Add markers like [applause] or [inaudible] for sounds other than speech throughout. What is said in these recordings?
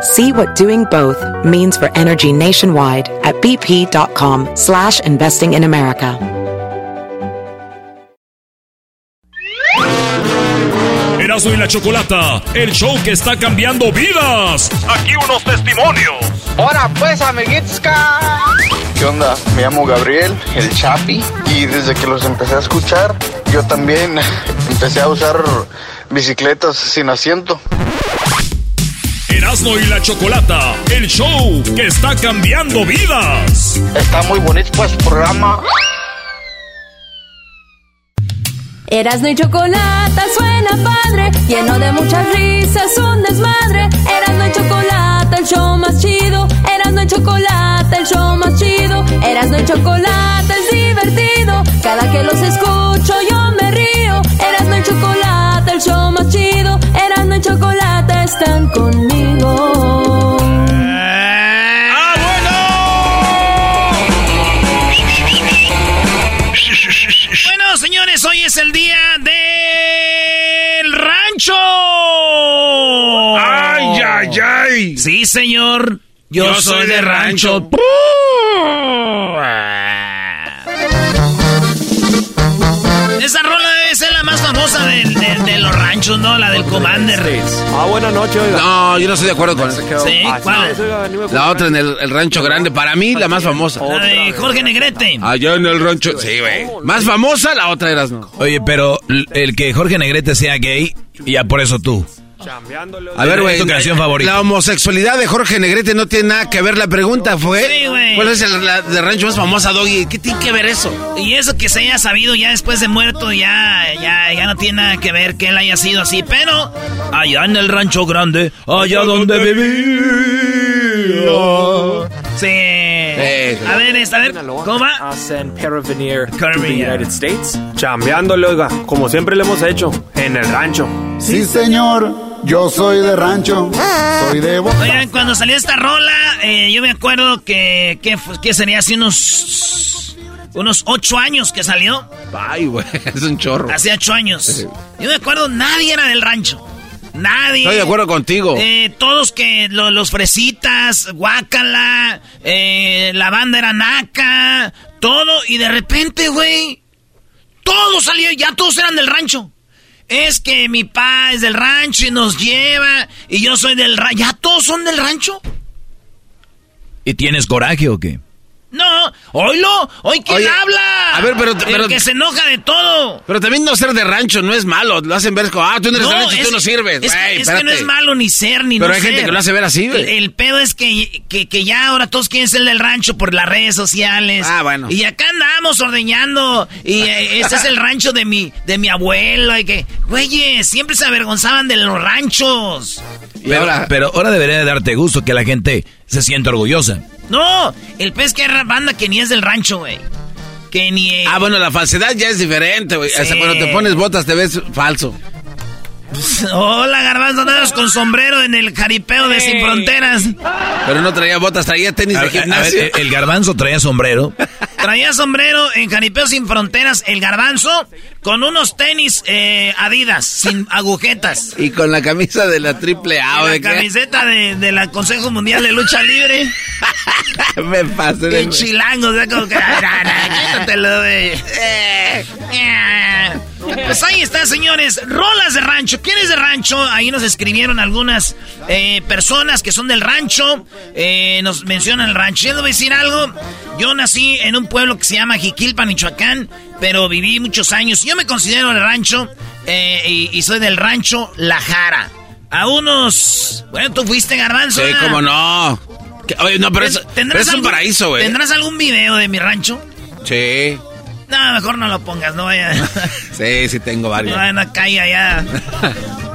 See what doing both means for energy nationwide at bp.com slash investing in America. Erasmo y la Chocolata, el show que está cambiando vidas. Aquí unos testimonios. Ahora pues, amiguitos. ¿Qué onda? Me llamo Gabriel, el Chapi, y desde que los empecé a escuchar, yo también [laughs] empecé a usar bicicletas sin asiento. Erasmo y la Chocolata, el show que está cambiando vidas. Está muy bonito pues programa. Erasmo y Chocolata suena padre, lleno de muchas risas, un desmadre. Erasmo y Chocolata, el show más chido. Erasmo y Chocolata, el show más chido. Erasmo y Chocolata es divertido. Cada que los escucho yo me río. Erasmo y Chocolata, el show más chido. Erasmo y Chocolata están conmigo. ¡Ay! Sí, señor. Yo, soy, de rancho. Esa rola debe ser la más famosa de, de los ranchos, ¿no? La del Commander. Ah, buenas noches, oiga. No, yo no estoy de acuerdo con eso. Sí, ¿cuál? La otra en el, el rancho grande, para mí la más famosa. La de Jorge Negrete. Allá en el rancho. Sí, güey. Más famosa, la otra eras, ¿no? Oye, pero el que Jorge Negrete sea gay, ya por eso tú. A ver, güey. Es tu canción favorita. La homosexualidad de Jorge Negrete no tiene nada que ver. La pregunta fue: Sí. ¿Cuál es el, la de rancho más famosa, Doggy? ¿Qué tiene que ver eso? Y eso que se haya sabido ya después de muerto, ya, ya, ya no tiene nada que ver que él haya sido así, pero allá en el rancho grande, allá donde vivía. Sí. A ver, esta, a ver, ¿cómo va? United States. Chambeándole, oiga, como siempre le hemos hecho, en el rancho. Sí, señor. Yo soy de rancho. Soy de Bo- Oigan, cuando salió esta rola, eh, yo me acuerdo que, que sería hace unos, unos ocho años que salió. Ay, güey, [laughs] es un chorro. Hace ocho años. Yo me acuerdo, nadie era del rancho. Nadie. Estoy de acuerdo contigo. Eh, todos que lo- los fresitas, guácala, eh, la banda era naca, todo, y de repente, güey, todo salió, ya todos eran del rancho. Es que mi pa es del rancho y nos lleva, y yo soy del rancho. ¿Ya todos son del rancho? ¿Y tienes coraje o qué? No, oílo, hoy quién Oye, habla. a ver, pero- El pero- que se enoja de todo. Pero también no ser de rancho no es malo. Lo hacen ver como, ah, tú no eres de rancho, es- tú no sirves. Es, que no es malo ni ser ni Pero no hay gente que lo hace ver así, güey. El, el pedo es que, que, que ya ahora todos quieren ser del rancho por las redes sociales. Ah, bueno. Y acá andamos ordeñando. Y eh, este es el rancho de mi, de mi abuelo. Y que, güeyes, siempre se avergonzaban de los ranchos. Pero, pero ahora debería de darte gusto que la gente se sienta orgullosa. No, el pez que es banda que ni es del rancho, güey. Que ni. eh, Ah, bueno, la falsedad ya es diferente, güey. Hasta Sí. cuando te pones botas te ves falso. [laughs] Hola, garbanzo, andas con sombrero en el jaripeo de Sin Fronteras. Pero no traía botas, traía tenis A de ver, a ver, gimnasio. el- el garbanzo traía sombrero. [laughs] Traía sombrero en Jaripeo Sin Fronteras, el garbanzo, con unos tenis eh, Adidas, sin agujetas. Y con la camisa de la triple A, ¿o la de qué? camiseta de, de la Consejo Mundial de Lucha Libre. [laughs] Me pasé de... Y chilango, o sea, como que... "Ay, no, no, quítatelo, güey". Eh. Pues ahí está, señores. Rolas de rancho. ¿Quién es de rancho? Ahí nos escribieron algunas eh, personas que son del rancho. Eh, nos mencionan el rancho. Yo les voy a decir algo. Yo nací en un pueblo que se llama Jiquilpa, Michoacán, pero viví muchos años. Yo me considero del rancho eh, y, y soy del rancho La Jara. A unos... Bueno, tú fuiste garbanzo. Sí, cómo no. Que- Oye, no, pero es, pero es un algún- paraíso, güey. ¿Tendrás algún video de mi rancho? Sí, No, mejor no lo pongas, no vaya. [laughs] sí, sí tengo no varios. vaya a caer allá.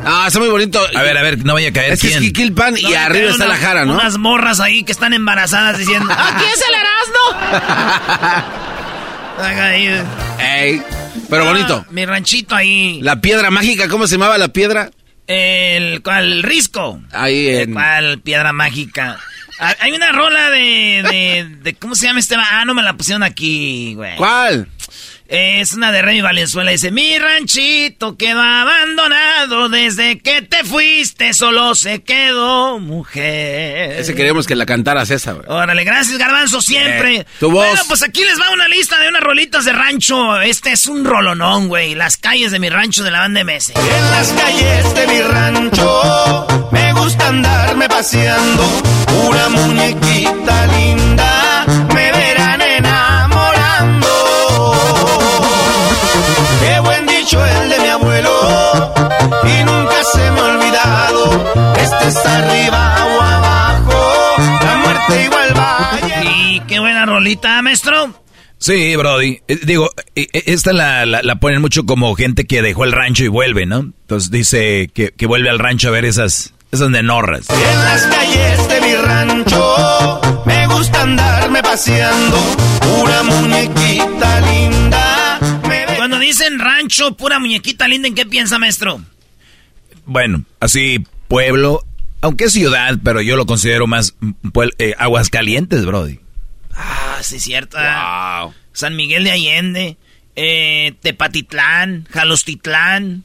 Ah, está muy bonito. A ver, a ver, no vaya a caer Es que es. Jiquilpan y No, arriba está una- la jara, ¿no? Unas morras ahí que están embarazadas diciendo, [laughs] ¡Aquí es el Erasmo! [laughs] Ahí. Ey, pero bonito. Ah, mi ranchito ahí. La piedra mágica, ¿cómo se llamaba la piedra? El, ¿cuál? El risco. Ahí en... ¿Cuál? Piedra mágica. Ah, Hay una rola de, de, de- ¿Cómo se llama este? Ah, no me la pusieron aquí, güey. ¿Cuál? Es una de Remy Valenzuela. Dice, mi ranchito quedó abandonado desde que te fuiste, solo se quedó mujer. Ese queríamos que la cantaras esa, güey. Órale, gracias Garbanzo, siempre. Eh, tu voz. Bueno, pues aquí les va una lista de unas rolitas de rancho. Este es un rolonón, güey. Las calles de mi rancho de la banda MS. En las calles de mi rancho me gusta andarme paseando. Una muñequita linda es arriba o abajo, la muerte igual vaya. Y qué buena rolita, maestro. Sí, Brody. Eh, digo, eh, eh, esta la, la, la ponen mucho como gente que dejó el rancho y vuelve, ¿no? Entonces dice que, que vuelve al rancho a ver esas, esas nenorras. En las calles de mi rancho me gusta andarme paseando. Una muñequita linda me ve- Cuando dicen rancho, pura muñequita linda, ¿en qué piensa, maestro? Bueno, así pueblo, aunque es ciudad, pero yo lo considero más puel- eh, aguas calientes, Brody. Ah, sí, cierto. San Miguel de Allende, eh, Tepatitlán, Jalostitlán.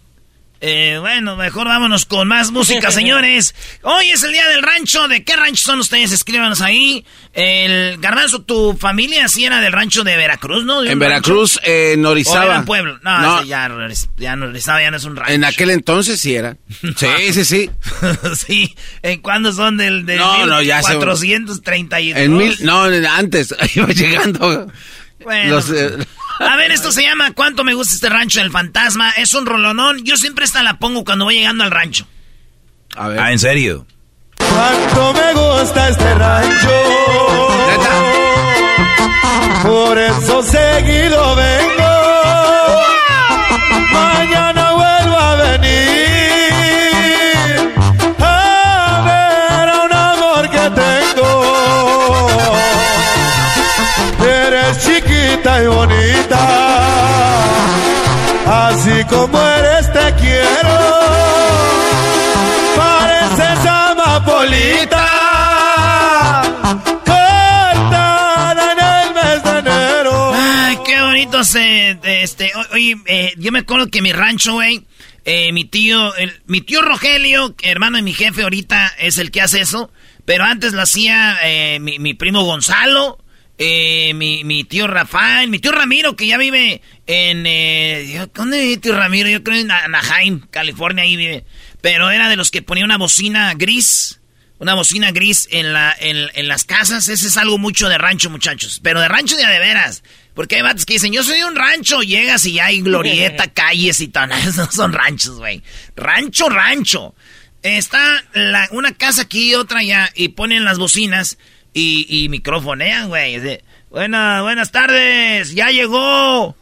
Eh, bueno, mejor vámonos con más música, [laughs] señores. Hoy es el día del rancho. ¿De qué rancho son ustedes? Escríbanos ahí. El Garbanzo, tu familia sí era del rancho de Veracruz, ¿no? ¿De En Veracruz, rancho? eh, en ¿O era Orizaba. un pueblo? No, No. ya, ya Orizaba ya no es un rancho. En aquel entonces sí era. [laughs] Sí, sí, sí. [laughs] sí. ¿En cuándo son del, del No, no, ya se- 432? En mil, no, en- antes, iba llegando. Bueno. Los, eh, A ver, esto se llama ¿Cuánto me gusta este rancho del fantasma? Es un rolonón. Yo siempre esta la pongo cuando voy llegando al rancho. a ver. Ah, ¿en serio? Cuánto me gusta este rancho. Por eso seguido vengo. Como eres te quiero. Pareces amapolita. Cortada en el mes de enero. Ay, qué bonito se... Este, oye, eh, yo me acuerdo que mi rancho, güey, eh, mi tío, mi tío Rogelio, hermano de mi jefe ahorita, es el que hace eso. Pero antes lo hacía eh, mi, mi primo Gonzalo, eh, mi, mi tío Rafael, mi tío Ramiro, que ya vive en... Eh, ¿Dónde vive tío Ramiro? Yo creo en Anaheim, California, ahí vive. Pero era de los que ponía una bocina gris. Una bocina gris en, la, en, en las casas. Ese es algo mucho de rancho, muchachos. Pero de rancho de de veras. Porque hay vatos que dicen, yo soy de un rancho. Llegas y ya hay glorieta, [laughs] calles y. [laughs] No, esos son ranchos, güey. Rancho, rancho. Está la- una casa aquí y otra allá. Y ponen las bocinas y, y microfonean, güey. Es de, Buena, buenas tardes. Ya llegó.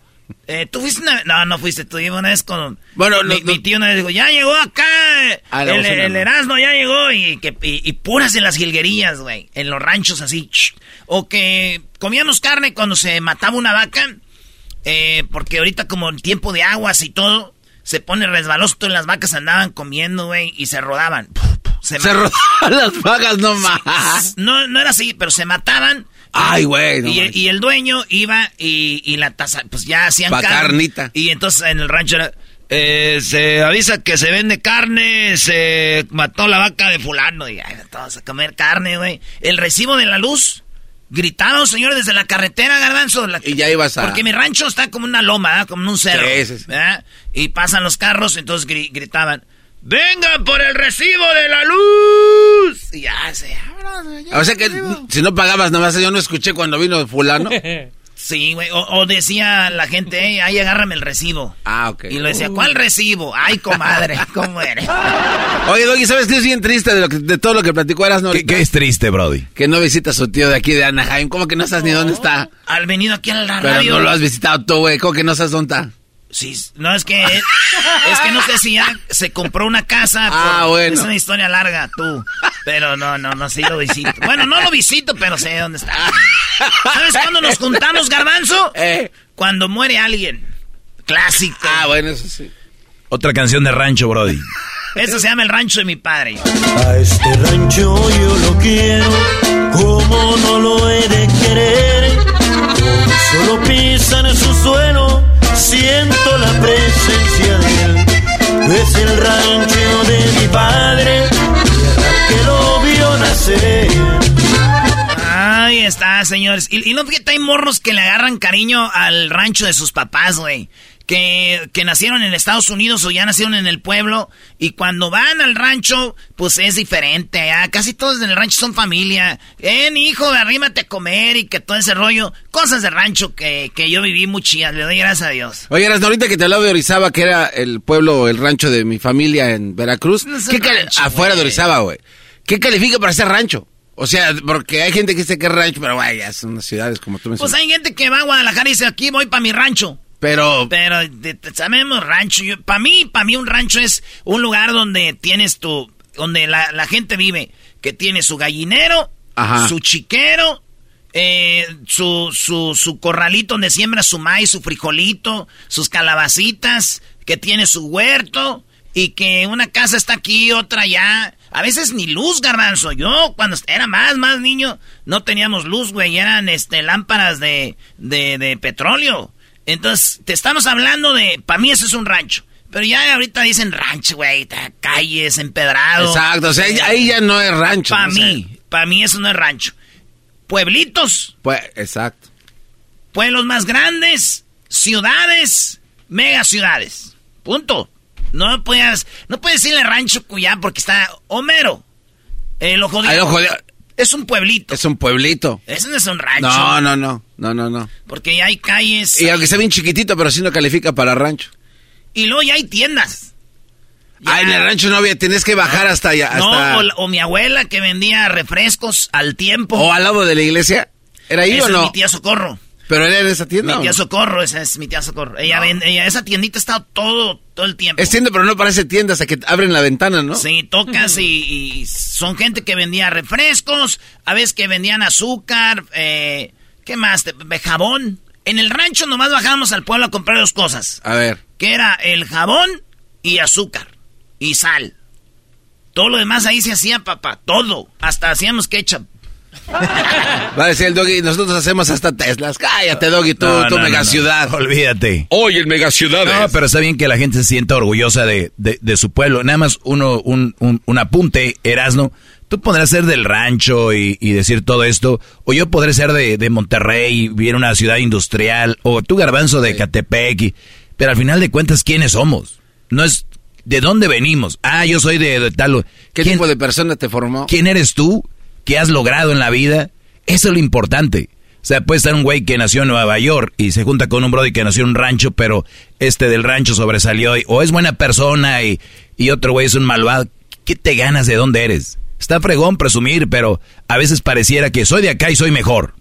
Eh, ¿Tú fuiste una No, no fuiste tú. Yo una vez con... Bueno, mi, no- mi tío una vez dijo, ya llegó acá. Ah, el, el. Erasmo ya llegó. Y, que, y, y puras en las jilguerías, güey. En los ranchos así. O que comíamos carne cuando se mataba una vaca. Eh, porque ahorita como en tiempo de aguas y todo, se pone resbaloso. Todas las vacas andaban comiendo, güey. Y se rodaban. Se, rodaban las vagas nomás. No, no era así, pero se mataban. Ay, güey. no y, el dueño iba y, y la taza, pues ya hacían Pa' carne. carnita. Y entonces en el rancho era, eh, se avisa que se vende carne, se mató la vaca de fulano. Y ay, todos a comer carne, güey. El recibo de la luz Gritaban, señor, desde la carretera, garbanzo. Y ya ibas a... Porque mi rancho está como una loma, como un cerro. Sí, sí, sí. ¿verdad? Y pasan los carros, entonces gri- gritaban, ¡Vengan por el recibo de la luz! Y ya se... O sea que si no pagabas nada más, yo no escuché cuando vino fulano. [laughs] Sí, güey. O, o decía la gente, "Ey, ahí agárrame el recibo. Ah, ok. Y lo decía, ¿cuál recibo? Ay, comadre, [laughs] ¿cómo eres? Oye, Doggy, ¿sabes qué es bien triste de, lo que- de todo lo que platicó Eras no ¿Qué, qué es triste, Brody? Que no visita a su tío de aquí de Anaheim. ¿Cómo que no sabes ni dónde está? Al venido aquí a la Pero radio. no lo has visitado tú, güey. ¿Cómo que no sabes dónde está? Sí, no, es que es que no sé si ya se compró una casa. Ah, por- bueno. Es una historia larga, tú. Pero no, no, no, sí lo visito. Bueno, no lo visito, pero sé dónde está. ¿Sabes cuándo nos juntamos, Garbanzo? Eh. Cuando muere alguien. Clásico. Ah, bueno, eso sí. Otra canción de rancho, Brody. Eso se llama El Rancho de mi padre. A este rancho yo lo quiero, como no lo he de querer. Solo pisan en su suelo, siento la presencia de él. Es el rancho de mi padre, que lo vio nacer. Ahí está, señores. Y, no fíjate, hay morros que le agarran cariño al rancho de sus papás, güey. Que, que nacieron en Estados Unidos o ya nacieron en el pueblo. Y cuando van al rancho, pues es diferente. allá. Casi todos en el rancho son familia. Ven, hijo, arrímate a comer y que todo ese rollo. Cosas de rancho que, que yo viví muy chidas. Le doy gracias a Dios. Oye, Eras, ahorita que te hablaba de Orizaba, que era el pueblo, el rancho de mi familia en Veracruz. No ¿Qué rancho, afuera de. Orizaba, güey. ¿Qué califica para ser rancho? O sea, porque hay gente que dice que es rancho, pero güey, ya son ciudades como tú me Pues hay gente que va a Guadalajara y dice, aquí voy para mi rancho. Pero, Pero de- de- sabemos rancho. Para mí, para mí un rancho es un lugar donde tienes tu, donde la, la gente vive, que tiene su gallinero, Ajá. su chiquero, eh, su, su, su corralito donde siembra su maíz, su frijolito, sus calabacitas, que tiene su huerto y que una casa está aquí, otra allá. A veces ni luz, garbanzo. Yo cuando era más, más niño, no teníamos luz, güey. Eran este, lámparas de, de, de petróleo. Entonces, te estamos hablando de, para mí eso es un rancho. Pero ya ahorita dicen rancho, güey, calles, empedrado. exacto, o sea, ahí- ahí ya no es rancho. Para mí, para mí eso no es rancho. Pueblitos, Pues, exacto. pueblos más grandes, ciudades, mega ciudades. Punto. No puedes, no puedes decirle rancho Cuyá porque está Homero. El ojo de Ahí lo jodió. Es un pueblito. Es un pueblito. Ese no es un rancho. No, no, no, no, no, no. Porque ya hay calles. Y aunque sea bien chiquitito, pero sí no califica para rancho. Y luego ya hay tiendas. Ah, en el rancho no había, tenés que bajar hasta allá. No, o, mi abuela que vendía refrescos al tiempo. o al lado de la iglesia. ¿Era ahí Esa o es no? mi tía Socorro. Pero era en esa tienda. Mi ¿o tía no? Socorro, esa es mi tía Socorro. Ella vende, ella, esa tiendita está todo, todo el tiempo. Es tienda, pero no parece tienda hasta que abren la ventana, ¿no? Sí, tocas y, y son gente que vendía refrescos, a veces que vendían azúcar, eh, ¿qué más? Jabón. En el rancho nomás bajábamos al pueblo a comprar dos cosas, A ver. que era el jabón y azúcar y sal. Todo lo demás ahí se hacía, papá, todo. Hasta hacíamos ketchup. Va a decir el doggy, nosotros hacemos hasta Teslas. Cállate, doggy, tú, No, tu no, mega no, no. ciudad. Olvídate. Hoy en Megaciudades. No, pero está bien que la gente se sienta orgullosa de, de, de su pueblo. Nada más uno, un, un, un apunte, Erasno. Tú podrás ser del rancho y, y decir todo esto, o yo podré ser de, de Monterrey y vivir en una ciudad industrial, o tú garbanzo de Catepec, y- pero al final de cuentas, ¿quiénes somos? No es de dónde venimos. Ah, yo soy de, de tal. ¿Qué ¿Quién- tipo de persona te formó? ¿Quién eres tú? ¿Qué has logrado en la vida? Eso es lo importante. O sea, puede estar un güey que nació en Nueva York y se junta con un brody que nació en un rancho, pero este del rancho sobresalió y, o es buena persona y, y otro güey es un malvado. ¿Qué te ganas de dónde eres? Está fregón presumir, pero a veces pareciera que soy de acá y soy mejor.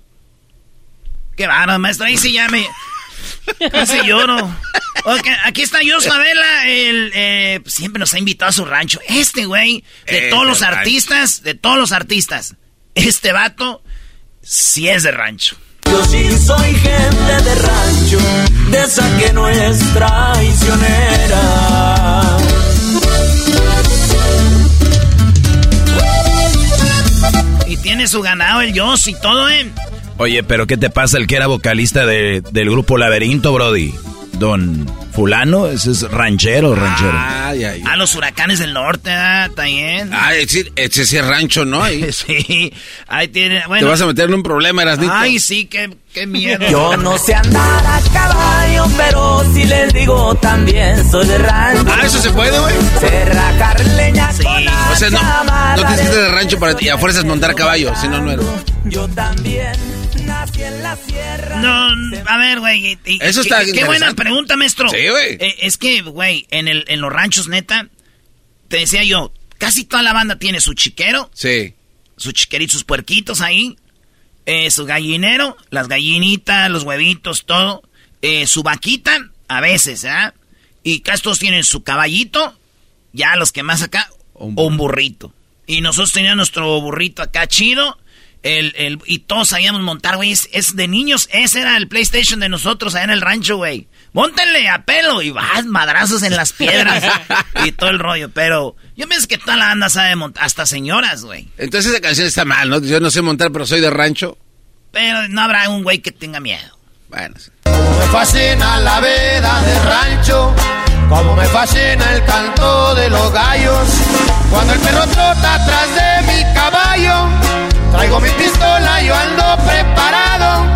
Qué bárbaro, maestro, ahí sí ya me... Casi lloro. Ok, aquí está Joshua Vela, el, eh, siempre nos ha invitado a su rancho. Este güey, de Este todos los rancho. artistas, de todos los artistas, este vato sí es de rancho. Yo sí soy gente de rancho, de esa que no es traicionera. Y tiene su ganado el Josh y todo, ¿eh? Oye, pero ¿qué te pasa el que era vocalista de- del grupo Laberinto, Brody? Don fulano, ese es ranchero, ranchero. Ay, ay, A los huracanes del norte, ¿ah? También. Ay, sí, ese sí es rancho, ¿no? Ahí. [laughs] sí, ahí tiene, bueno. Te vas a meter en un problema, Erasnito. Ay, sí, qué, qué miedo. Yo no sé andar a caballo, pero si les digo también soy de rancho. Ah, eso se puede, güey. Sé rajar leña Sí. con O sea, no, no tienes que ser de rancho para y a fuerzas montar caballo, si no, no eres. Yo también nací en la sierra. No, a ver, güey. Eso qué- está Qué, buena interesante. pregunta, maestro. Sí, güey. Eh, es que, güey, en, el, en los ranchos, neta, te decía yo, casi toda la banda tiene su chiquero, Sí. su chiquerito, sus puerquitos ahí, eh, su gallinero, las gallinitas, los huevitos, todo, eh, su vaquita, a veces, ¿ah? Y casi todos tienen su caballito, ya los que más acá, un burrito. Y nosotros teníamos nuestro burrito acá chido, el, el, y todos sabíamos montar, güey, es, es de niños, ese era el PlayStation de nosotros allá en el rancho, güey. Móntenle a pelo y vas madrazos en las piedras [laughs] y todo el rollo, pero yo pienso que toda la banda sabe montar, hasta señoras, güey. Entonces esa canción está mal, ¿no? Yo no sé montar, pero soy de rancho. Pero no habrá un güey que tenga miedo. Bueno, sí. Me fascina la vida de rancho, como me fascina el canto de los gallos. Cuando el perro trota atrás de mi caballo, traigo mi pistola, yo ando preparado.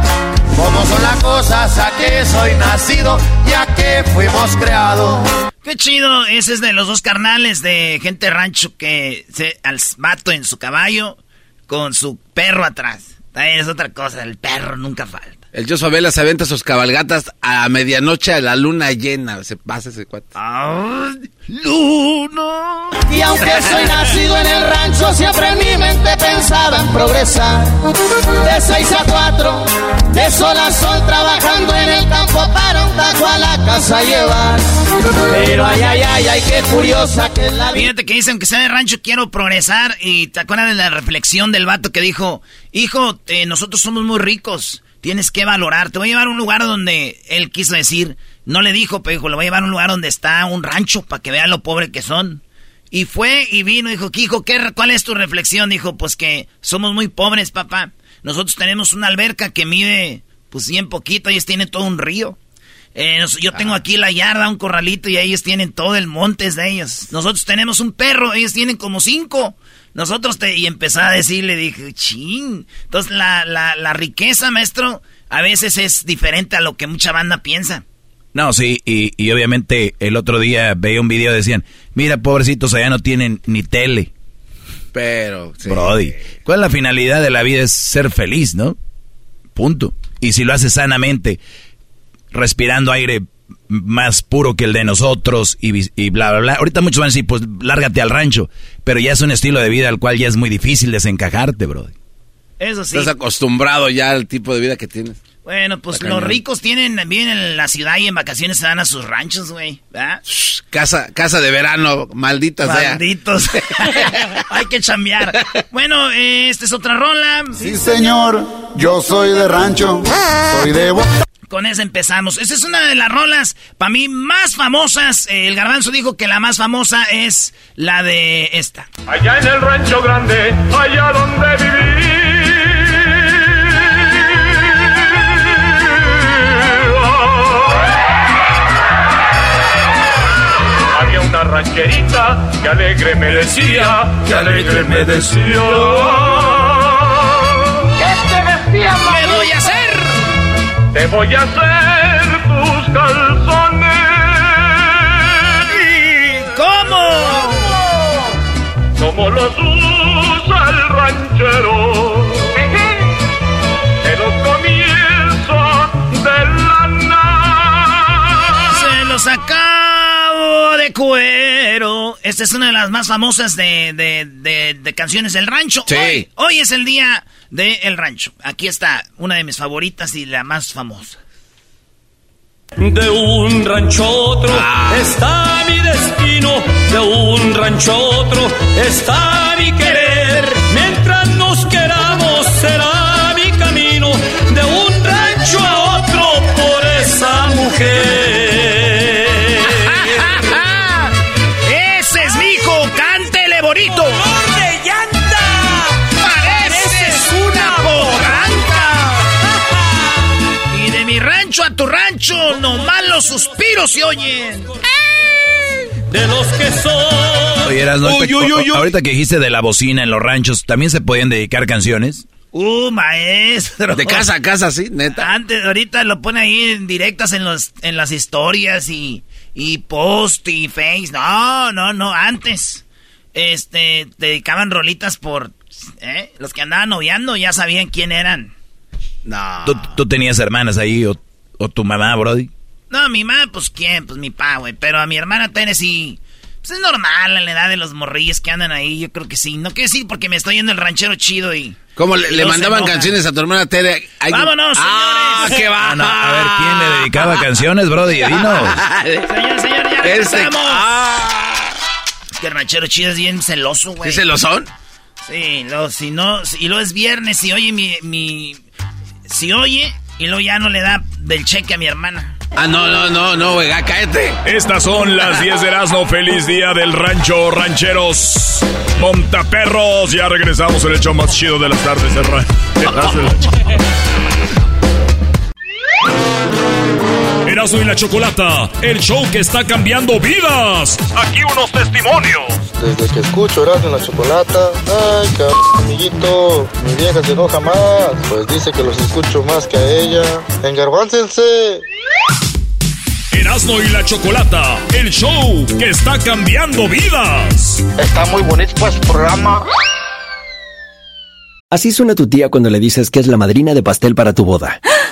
Como son las cosas, a que soy nacido, ya que fuimos creados. Qué chido, ese es de los dos carnales de gente rancho que se al vato en su caballo con su perro atrás. También es otra cosa, el perro nunca falta. El Jos Favela se avienta sus cabalgatas a medianoche a la luna llena. Se pasa ese cuate. Luna. Y aunque soy nacido en el rancho, siempre en mi mente pensaba en progresar. De 6 a 4, de sol a sol, trabajando en el campo para un taco a la casa llevar. Pero ay, ay, ay, ay, qué curiosa que es la vida. Fíjate que dice, aunque sea de rancho, quiero progresar. Y te acuerdas de la reflexión del vato que dijo, hijo, eh, nosotros somos muy ricos, tienes que valorar. Te voy a llevar a un lugar donde él quiso decir, no le dijo, pero dijo, le voy a llevar a un lugar donde está un rancho para que vean lo pobre que son. Y fue y vino, dijo, hijo, ¿qué, ¿cuál es tu reflexión? Dijo, pues que somos muy pobres, papá. Nosotros tenemos una alberca que mide, pues bien poquito, ellos tienen todo un río. Eh, yo tengo aquí la yarda, un corralito, y ellos tienen todo el monte es de ellos. Nosotros tenemos un perro, ellos tienen como cinco. Nosotros te... Y empecé a decirle, dije, ching. Entonces la, la, la riqueza, maestro, a veces es diferente a lo que mucha banda piensa. No, sí, y, y obviamente el otro día veía un video decían, mira, pobrecitos, allá no tienen ni tele. Pero, sí. Brody, ¿cuál es la finalidad de la vida? Es ser feliz, ¿no? Punto. Y si lo haces sanamente, respirando aire más puro que el de nosotros y, bla, bla, bla. Ahorita muchos van a decir, pues lárgate al rancho, pero ya es un estilo de vida al cual ya es muy difícil desencajarte, Brody. Eso sí. Estás acostumbrado ya al tipo de vida que tienes. Bueno, pues los ricos tienen, viven en la ciudad y en vacaciones se dan a sus ranchos, güey. Casa, casa de verano, maldita sea. Malditos. [laughs] Hay que chambear. Bueno, eh, esta es otra rola. Sí, señor, yo soy de rancho, soy de... Con esa empezamos. Esa es una de las rolas, para mí, más famosas. Eh, el garbanzo dijo que la más famosa es la de esta. Allá en el rancho grande, allá donde viví. Había una rancherita que alegre me decía, que alegre me decía. ¿Qué te decía, Te voy a hacer tus calzones. ¿Cómo? Como los usa el ranchero. En los comienzos de la nada. Se los de cuero. Esta es una de las más famosas de, de- de- de canciones del rancho. Sí. Hoy, hoy es el día del rancho. Aquí está una de mis favoritas y la más famosa. De un rancho a otro está mi destino, de un rancho a otro está mi querer. Mientras nos queramos será mi camino, de un rancho a otro por esa mujer. Tu rancho, nomás lo los suspiros se oyen. De los que son. Oye, uy, uy, uy. ahorita que dijiste de la bocina en los ranchos, ¿también se podían dedicar canciones? Uh, maestro. De casa a casa, sí, neta. Antes, ahorita lo pone ahí en directas en los, en las historias y, y post y face. No, no, no, antes. Este, dedicaban rolitas por, ¿eh? Los que andaban noviando ya sabían quién eran. No. ¿Tú, tú tenías hermanas ahí o, o tu mamá, Brody? No, mi mamá, pues quién, pues mi pa, güey. Pero a mi hermana Tennessee, pues es normal en la edad de los morrillos que andan ahí. Yo creo que sí. No quiero decir porque me estoy yendo el ranchero chido y. ¿Cómo le, mandaban canciones a tu hermana Tere? Ay, ¡Vámonos, ¡Ah, señores! qué va! Ah, no, a ver, ¿quién le dedicaba [laughs] canciones, Brody? Dinos. Señor, señor, ya Este-. Es que el ranchero chido es bien celoso, güey. ¿Sí se lo son? Sí, lo, si no, si, y luego es viernes, si oye mi, mi, si oye, y luego ya no le da del cheque a mi hermana. Ah, no, no, no, no, güey, cállate. Estas son las 10 de Erasmo. Feliz día del rancho, rancheros, montaperros. Ya regresamos en el show más chido de las tardes. el ra- [laughs] Erasmo y la Chocolata, el show que está cambiando vidas. Aquí unos testimonios. Desde que escucho Erasmo en la chocolata, ay, cabrón, amiguito, mi vieja se enoja más, pues dice que los escucho más que a ella. Engarbáncense. Erasmo y la Chocolata, el show que está cambiando vidas. Está muy bonito pues programa. Así suena tu tía cuando le dices que es la madrina de pastel para tu boda. [laughs]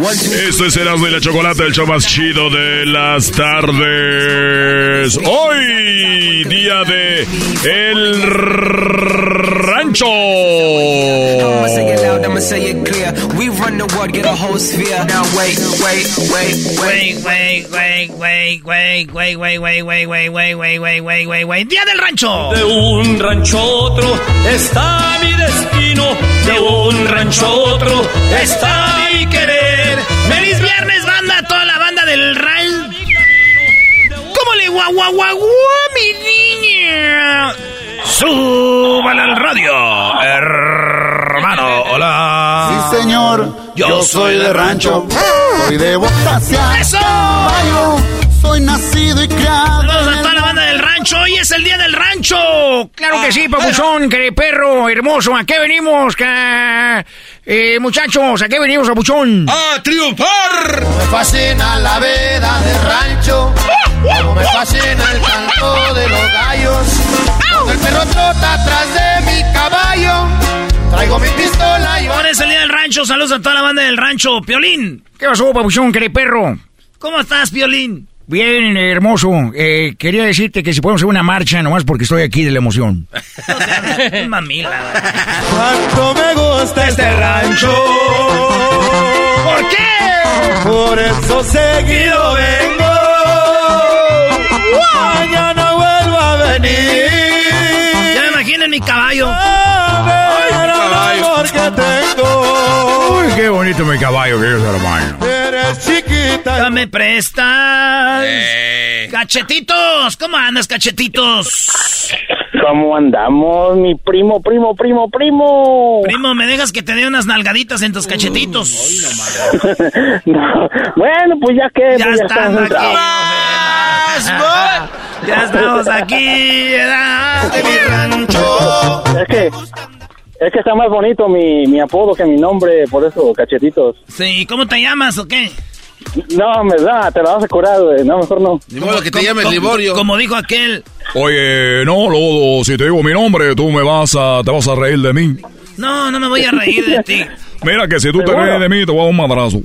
Esto Este será de la Chocolata, el show más chido de las tardes. Hoy, día de El Rancho. Día del Rancho. De un rancho otro está mi destino. De un rancho otro está mi querer. ¡Feliz viernes, banda! Toda la banda del rancho. ¿Cómo le guau, guau, guau, mi niña? ¡Súbala al radio, hermano! ¡Hola! Sí, señor. Yo, soy de rancho. Soy de Botasia. ¡Eso! Soy nacido y criado. Saludos a toda la banda del rancho. Hoy es el día del rancho. Claro que sí, papuchón, que perro hermoso. ¿A qué venimos, ca- eh, muchachos? ¿A qué venimos, papuchón? ¡A triunfar! Me fascina la veda de rancho, como me fascina el canto de los gallos. Cuando el perro trota atrás de mi caballo, traigo mi pistola y Ahora es el día del rancho. Saludos a toda la banda del rancho. Piolín. ¿Qué pasó, papuchón, que perro? ¿Cómo estás, Piolín? Bien, hermoso. Eh, quería decirte que si podemos hacer una marcha nomás porque estoy aquí de la emoción. [laughs] Mamila. Cuánto me gusta este rancho. ¿Por qué? Por eso seguido vengo. Mañana vuelvo a venir. Ya me imagino en mi caballo. Ay, el amor que tengo. Qué bonito mi caballo que es hermano. Eres chiquito mamacita. Ya me prestas. Cachetitos, ¿cómo andas, cachetitos? ¿Cómo andamos, mi primo, primo, primo, primo? Primo, ¿me dejas que te dé unas nalgaditas en tus cachetitos? [laughs] [laughs] No, Bueno, pues ya que... Ya pues estamos estamos aquí. [laughs] Ya estamos aquí. De mi rancho. Es que... Es que está más bonito mi, mi apodo que mi nombre, por eso, cachetitos. Sí, ¿cómo te llamas o qué? No, me da, te la vas a curar, güey. No, mejor no. Ni modo que te ¿Cómo- llames Liborio. Como dijo aquel. Oye, no, Lodo, si te digo mi nombre, tú me vas a, te vas a reír de mí. No, no me voy a reír de ti. [laughs] Mira que si tú te ríes de mí, te voy a dar un madrazo.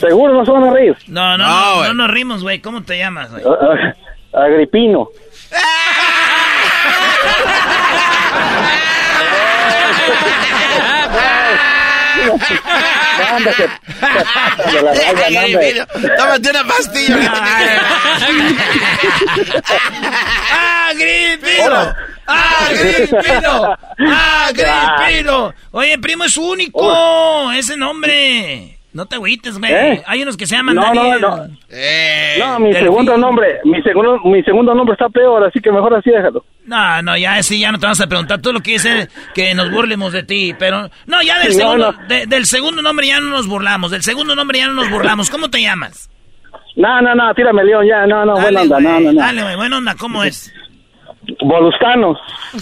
¿Seguro no se van a reír? No, no, No, no, no nos rimos, güey. ¿Cómo te llamas, güey? Ah, ah, Agripino. [laughs] Tómate una pastilla. ¡Agripino! ¡Agripino! ¡Agripino! Oye, primo, es único. Ese nombre. No te agüites, güey. ¿Eh? Hay unos que se llaman No, no, Daniel. no. Eh, No, mi Delfín. segundo nombre, mi segundo, mi segundo nombre está peor, así que mejor así déjalo. No, no, ya sí, ya no te vamos a preguntar. Tú lo que quieres es que nos burlemos de ti, pero... No, ya del, Sí, segundo, no. de- del segundo nombre ya no nos burlamos. Del segundo nombre ya no nos burlamos. ¿Cómo te llamas? No, no, no, tírame León, ya, no, no, buena onda, no, no, no. Dale, güey, buena onda, ¿cómo es? Volustanos.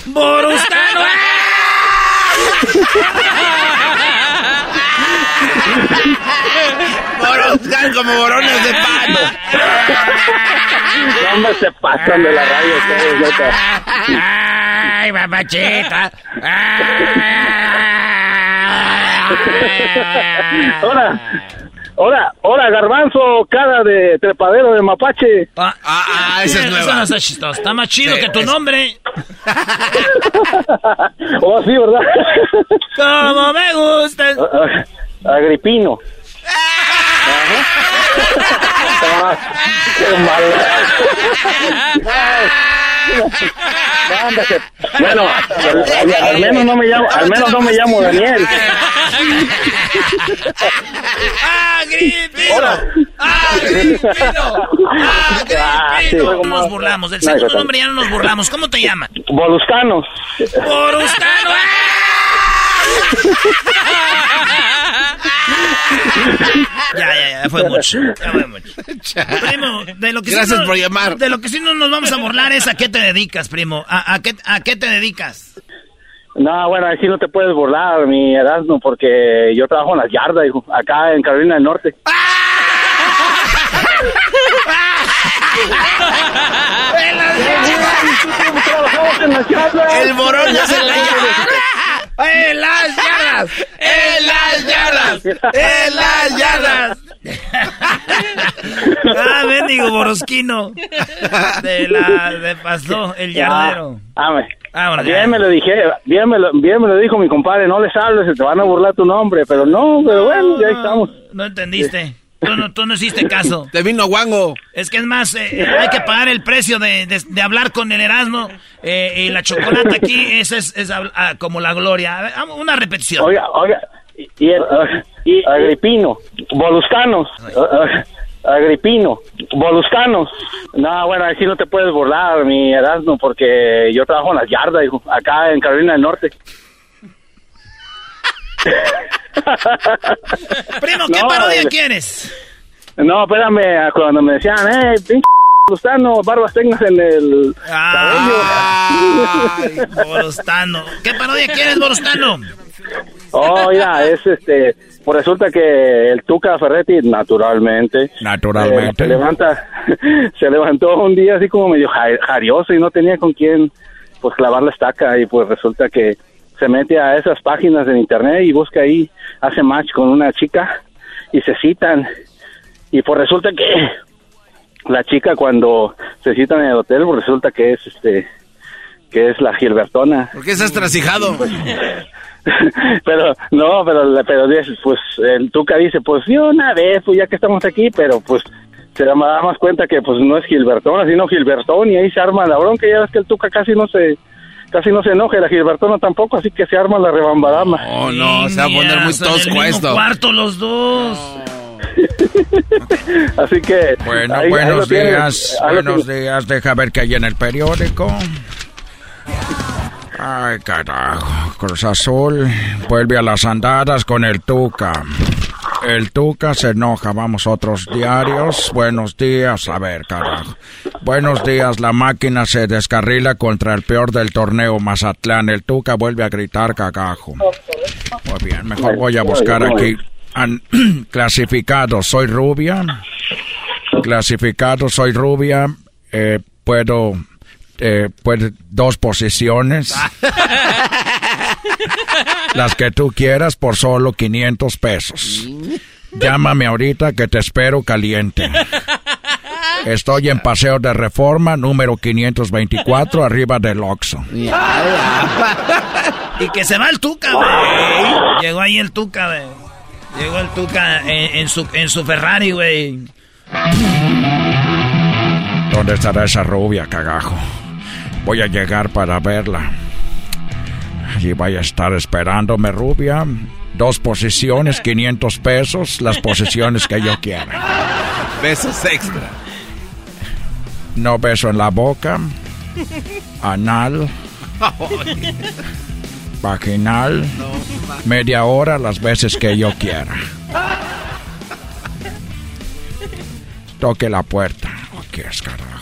¡Borustano! [laughs] Boroscan como borones de pan. No me se pasan de la radio ustedes, neta. ¡Ay, papachita! Ahora, ahora, ahora, garbanzo, cara de trepadero de mapache. Ah, ah, esa es Eso nueva. no está. Está más chido Sí, que tu es- nombre. [laughs] oh, sí, ¿verdad? Como me gusta. Ah, ah, Agripino. Ah, qué malo. Bueno, al, al menos no me llamo, al menos no me llamo Daniel. ¡Agripino! ¡Agripino! Ah. ¡Agripino! No nos burlamos. Del segundo nombre ya no nos burlamos. ¿Cómo te llaman? Volustanos. ¡Borustano! [laughs] Ya, ya, ya, fue mucho. Ya fue mucho. Primo, de lo que sí Gracias no- por llamar. De lo que sí no nos vamos a burlar es a qué te dedicas, primo. ¿A, a qué, a qué te dedicas? No, bueno, así no te puedes burlar, mi Erasmo, porque yo trabajo en las yardas, hijo, acá en Carolina del Norte. [laughs] [laughs] Trabajamos en las yardas. El morón ya se la ¡En las yardas! ¡En las yardas! ¡En las yardas! [laughs] ah, mendigo borosquino. De la... de pasó el yardero. Ah, Vámonos, bien me lo dije, bien me lo, bien me lo dijo mi compadre, no les hables, se te van a burlar tu nombre, pero no, pero bueno, ya estamos. No entendiste. Tú no, tú no hiciste caso. Te vino guango. Es que es más, eh, hay que pagar el precio de, de- de hablar con el Erasmo eh, y la chocolate aquí. Esa es, es ah, como la gloria. A ver, vamos, una repetición. Oiga, oiga, y, y el- ah, y- Agripino, Volustanos, ah, ah, Agripino, Volustanos. No, bueno, así no te puedes burlar, mi Erasmo, porque yo trabajo en las yardas, hijo, acá en Carolina del Norte. [laughs] [laughs] Primo, ¿qué No, parodia el- quieres? No, espérame, cuando me decían, eh, pinche Volustanos, barbas tengas en el Ay, Borostano. ¿Qué parodia quieres, Borostano? [laughs] Oh, mira, es este, pues resulta que el Tuca Ferretti, naturalmente, Naturalmente. eh, se levanta, [laughs] se levantó un día así como medio ja- jarioso y no tenía con quién, pues clavar la estaca y pues resulta que se mete a esas páginas en internet y busca ahí, hace match con una chica y se citan y pues resulta que la chica cuando se citan en el hotel, pues resulta que es este, que es la Gilbertona. ¿Por qué estás trasijado? [laughs] pero no, pero pero pues el Tuca dice, pues sí una vez, pues ya que estamos aquí, pero pues se da más da más cuenta que pues no es Gilbertona, sino Gilbertón y ahí se arma la bronca, ya ves que el Tuca casi no se casi no se enoja, y la Gilbertona tampoco, así que se arma la rebambarama. Oh, no, se va a poner muy tosco esto. cuarto los dos. [laughs] Así que. Bueno, ahí- buenos días, buenos tienes. días. Deja ver qué hay en el periódico. Ay, carajo. Cruz Azul vuelve a las andadas con el Tuca. El Tuca se enoja. Vamos a otros diarios. Buenos días. A ver, carajo. Buenos días. La máquina se descarrila contra el peor del torneo Mazatlán. El Tuca vuelve a gritar cagajo. Muy bien, mejor voy a buscar aquí. [clears throat] Clasificado, soy rubia. Clasificado, soy rubia. Eh, puedo, eh, puedo, dos posiciones. [laughs] Las que tú quieras por solo 500 pesos. Llámame ahorita que te espero caliente. Estoy en Paseo de Reforma, número 524, arriba del Oxxo. Y que se va el Tuca, güey. Llegó ahí el Tuca, güey. Llegó el Tuca en, en su, en su Ferrari, güey. ¿Dónde estará esa rubia, cagajo? Voy a llegar para verla. Allí vaya a estar esperándome, rubia. Dos posiciones, 500 pesos, las posiciones que yo quiera. Besos extra. No beso en la boca, anal, vaginal, media hora, las veces que yo quiera. Toque la puerta. Aquí es, carajo.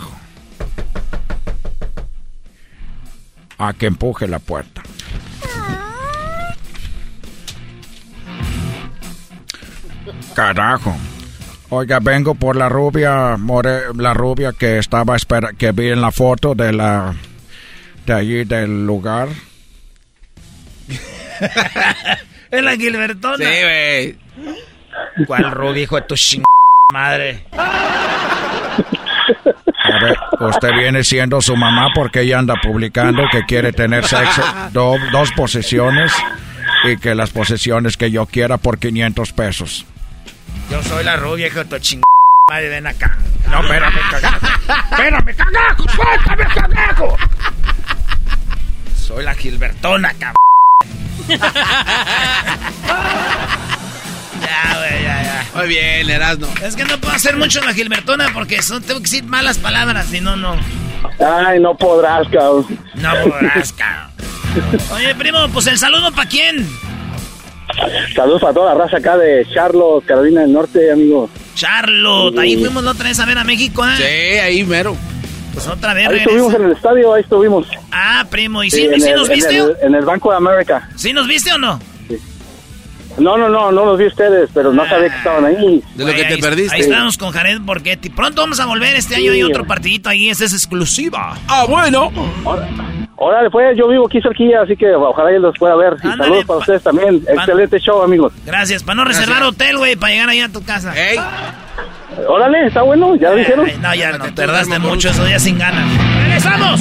A que empuje la puerta. Carajo. Oiga, vengo por la rubia, more, la rubia que estaba espera, que vi en la foto de la, de allí del lugar. [laughs] Es la Gilbertona. Sí, güey. ¿Cuál rubio, hijo de tu ching... madre? [laughs] A ver, usted viene siendo su mamá porque ella anda publicando que quiere tener sexo, do- dos posesiones y que las posesiones que yo quiera por 500 pesos. Yo soy la rubia, hijo de tu ching... madre, ven acá. No, espérame, cagajo. Espérame, cagajo, suéltame, cagajo. Soy la Gilbertona, cabrón. [laughs] ya, güey, ya, ya. Muy bien, Erasno. Es que no puedo hacer mucho en la Gilbertona porque son, tengo que decir malas palabras, si no, no. Ay, no podrás, cabrón. No podrás, cabrón. Oye, primo, pues el saludo para quién? Saludos para toda la raza acá de Charlotte, Carolina del Norte, amigo. Charlotte. Ahí fuimos la otra vez a ver a México, ¿eh? Sí, ahí mero. Pues otra vez Ahí regresa. estuvimos en el estadio, ahí estuvimos. Ah, primo, ¿y sí, en, sí el, nos en viste? el- en el Banco de América. ¿Sí nos viste o no? No, no, no, no los vi ustedes, pero no sabía que estaban ahí. Güey, ahí- Ahí estamos con Jared Borghetti. Pronto vamos a volver. Este año hay otro partidito ahí. Ese es exclusiva. Ah, bueno. Órale, pues, yo vivo aquí cerquilla, así que ojalá yo los pueda ver. Y Ándale, saludos para ustedes también. Excelente show, amigos. Gracias. Para no reservar hotel, güey, para llegar ahí a tu casa. Órale, está bueno, ya lo dijeron. Ay, no, ya no. Tardaste mucho. Esos días sin ganas. ¡Regresamos!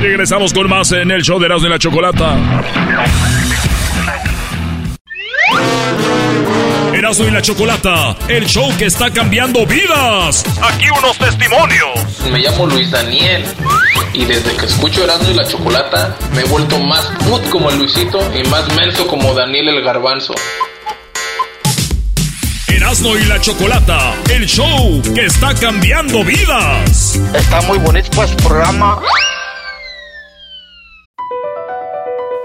Regresamos con más en el show de Erasmo y la Chocolata. Erasmo y la Chocolata, el show que está cambiando vidas. Aquí unos testimonios. Me llamo Luis Daniel y desde que escucho Erasmo y la Chocolata me he vuelto más put como el Luisito y más menso como Daniel el Garbanzo. Erasmo y la Chocolata, el show que está cambiando vidas. Está muy bonito pues programa.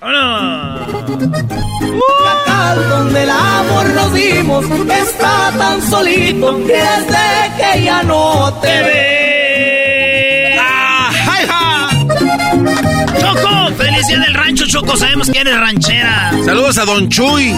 La donde el amor nos dimos está tan solito que desde que ya no te ve. ¡Choco! ¡Feliz día del rancho, Choco! Sabemos que eres ranchera. Saludos a Don Chuy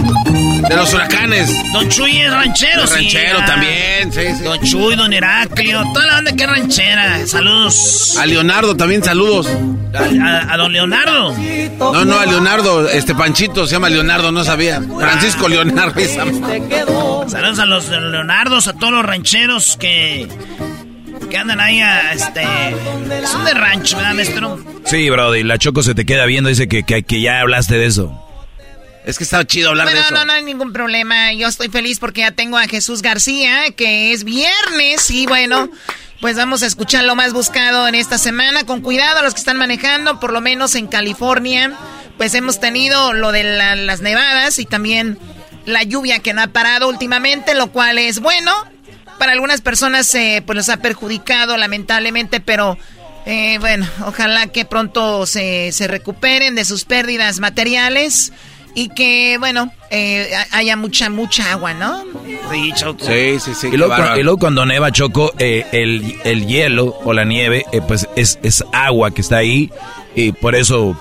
de los huracanes. Don Chuy es ranchero, Es sí. ranchero ah. también, sí, sí. Don Chuy, Don Heraclio, toda la banda que es ranchera. Saludos. A Leonardo también saludos. A, a- a Don Leonardo. No, no, a Leonardo, este Panchito se llama Leonardo, no sabía. Francisco Leonardo. Saludos a los Leonardos, a todos los rancheros que, que andan ahí, a, este... Son de rancho, ¿verdad, maestro? Sí, Brody, la Choco se te queda viendo, dice que, que, que ya hablaste de eso. Es que estaba chido hablar Bueno, de eso. no, no hay ningún problema. Yo estoy feliz porque ya tengo a Jesús García, que es viernes y bueno, pues vamos a escuchar lo más buscado en esta semana. Con cuidado a los que están manejando, por lo menos en California, pues hemos tenido lo de la- las nevadas y también la lluvia que no ha parado últimamente, lo cual es bueno. Para algunas personas eh, pues los ha perjudicado lamentablemente, pero eh, bueno, ojalá que pronto se, se recuperen de sus pérdidas materiales y que, bueno, eh, ha- haya mucha, mucha agua, ¿no? Sí, Choco. Sí, sí, sí. Y luego, bárbaro. y luego cuando neva Choco, eh, el, el hielo o la nieve, eh, pues es, es agua que está ahí y por eso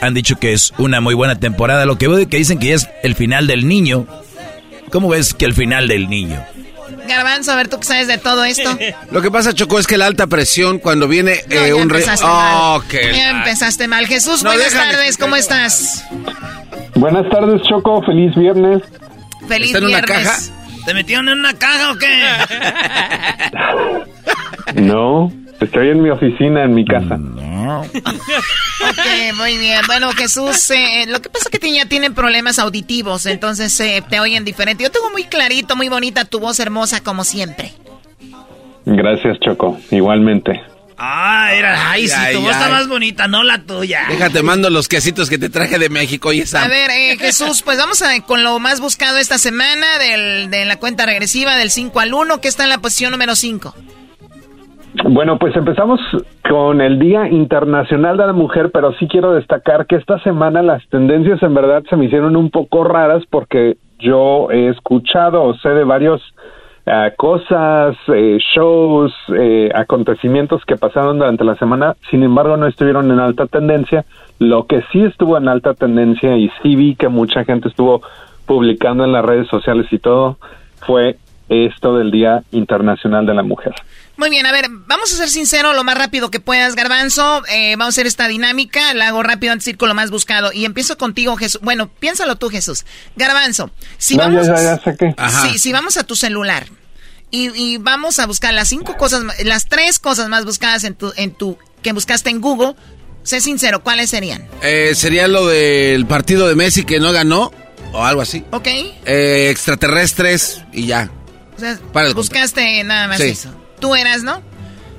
han dicho que es una muy buena temporada. Lo que veo que dicen que ya es el final del niño. ¿Cómo ves que el final del niño? Garbanzo, a ver, tú que sabes de todo esto. Lo que pasa, Choco, es que la alta presión cuando viene No, eh, ya un re... empezaste Oh, mal. qué Ya empezaste mal. Jesús, No, buenas déjame, tardes, ¿cómo estás? Buenas tardes, Choco. Feliz viernes. Feliz ¿Está en una viernes. caja? ¿Te metieron en una caja o qué? [laughs] No, estoy en mi oficina, en mi casa. Ok, muy bien. Bueno, Jesús, eh, lo que pasa es que ti- ya tienen problemas auditivos, entonces eh, te oyen diferente. Yo tengo muy clarito, muy bonita tu voz hermosa, como siempre. Gracias, Choco. Igualmente. Ah, era. Ay, sí, Ay, tu voz ay. está más bonita, no la tuya. Déjate, mando los quesitos que te traje de México y esa. A ver, eh, Jesús, pues vamos a, con lo más buscado esta semana del, de la cuenta regresiva del 5 al 1, que está en la posición número 5. Bueno, pues empezamos con el Día Internacional de la Mujer, pero sí quiero destacar que esta semana las tendencias en verdad se me hicieron un poco raras porque yo he escuchado o sé de varios eh, cosas, eh, shows, eh, acontecimientos que pasaron durante la semana, sin embargo no estuvieron en alta tendencia. Lo que sí estuvo en alta tendencia y sí vi que mucha gente estuvo publicando en las redes sociales y todo fue esto del Día Internacional de la Mujer. Muy bien, a ver, vamos a ser sinceros lo más rápido que puedas, Garbanzo. Eh, vamos a hacer esta dinámica, la hago rápido antes de ir con lo más buscado. Y empiezo contigo, Jesús. Bueno, piénsalo tú, Jesús. Garbanzo, si No, vamos... ya, ya, ya saqué. Sí, si vamos a tu celular y, y vamos a buscar las cinco cosas, las tres cosas más buscadas en tu, en tu, que buscaste en Google, sé sincero, ¿cuáles serían? Eh, sería lo del partido de Messi que no ganó o algo así. ¿Ok? Eh, extraterrestres y ya. O sea, Para buscaste nada más Sí. eso. Tú eras, ¿no?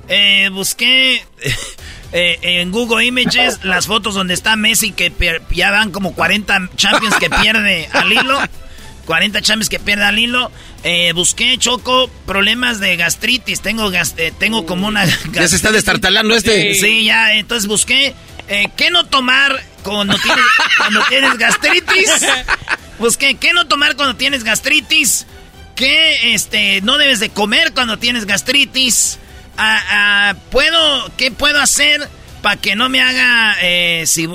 Eh, busqué [laughs] eh, en Google Images [laughs] las fotos donde está Messi, que ya van como 40 Champions que pierde al hilo. 40 Champions que pierde al hilo. Eh, busqué, Choco, problemas de gastritis. Tengo, eh, tengo como una... Ya se está destartalando este. Sí, ya, entonces busqué eh, qué no tomar cuando tienes, cuando tienes gastritis. [laughs] Busqué qué no tomar cuando tienes gastritis. ¿Qué este, no debes de comer cuando tienes gastritis? Ah, ah, ¿puedo, ¿Qué puedo hacer para que no me haga... eh, si,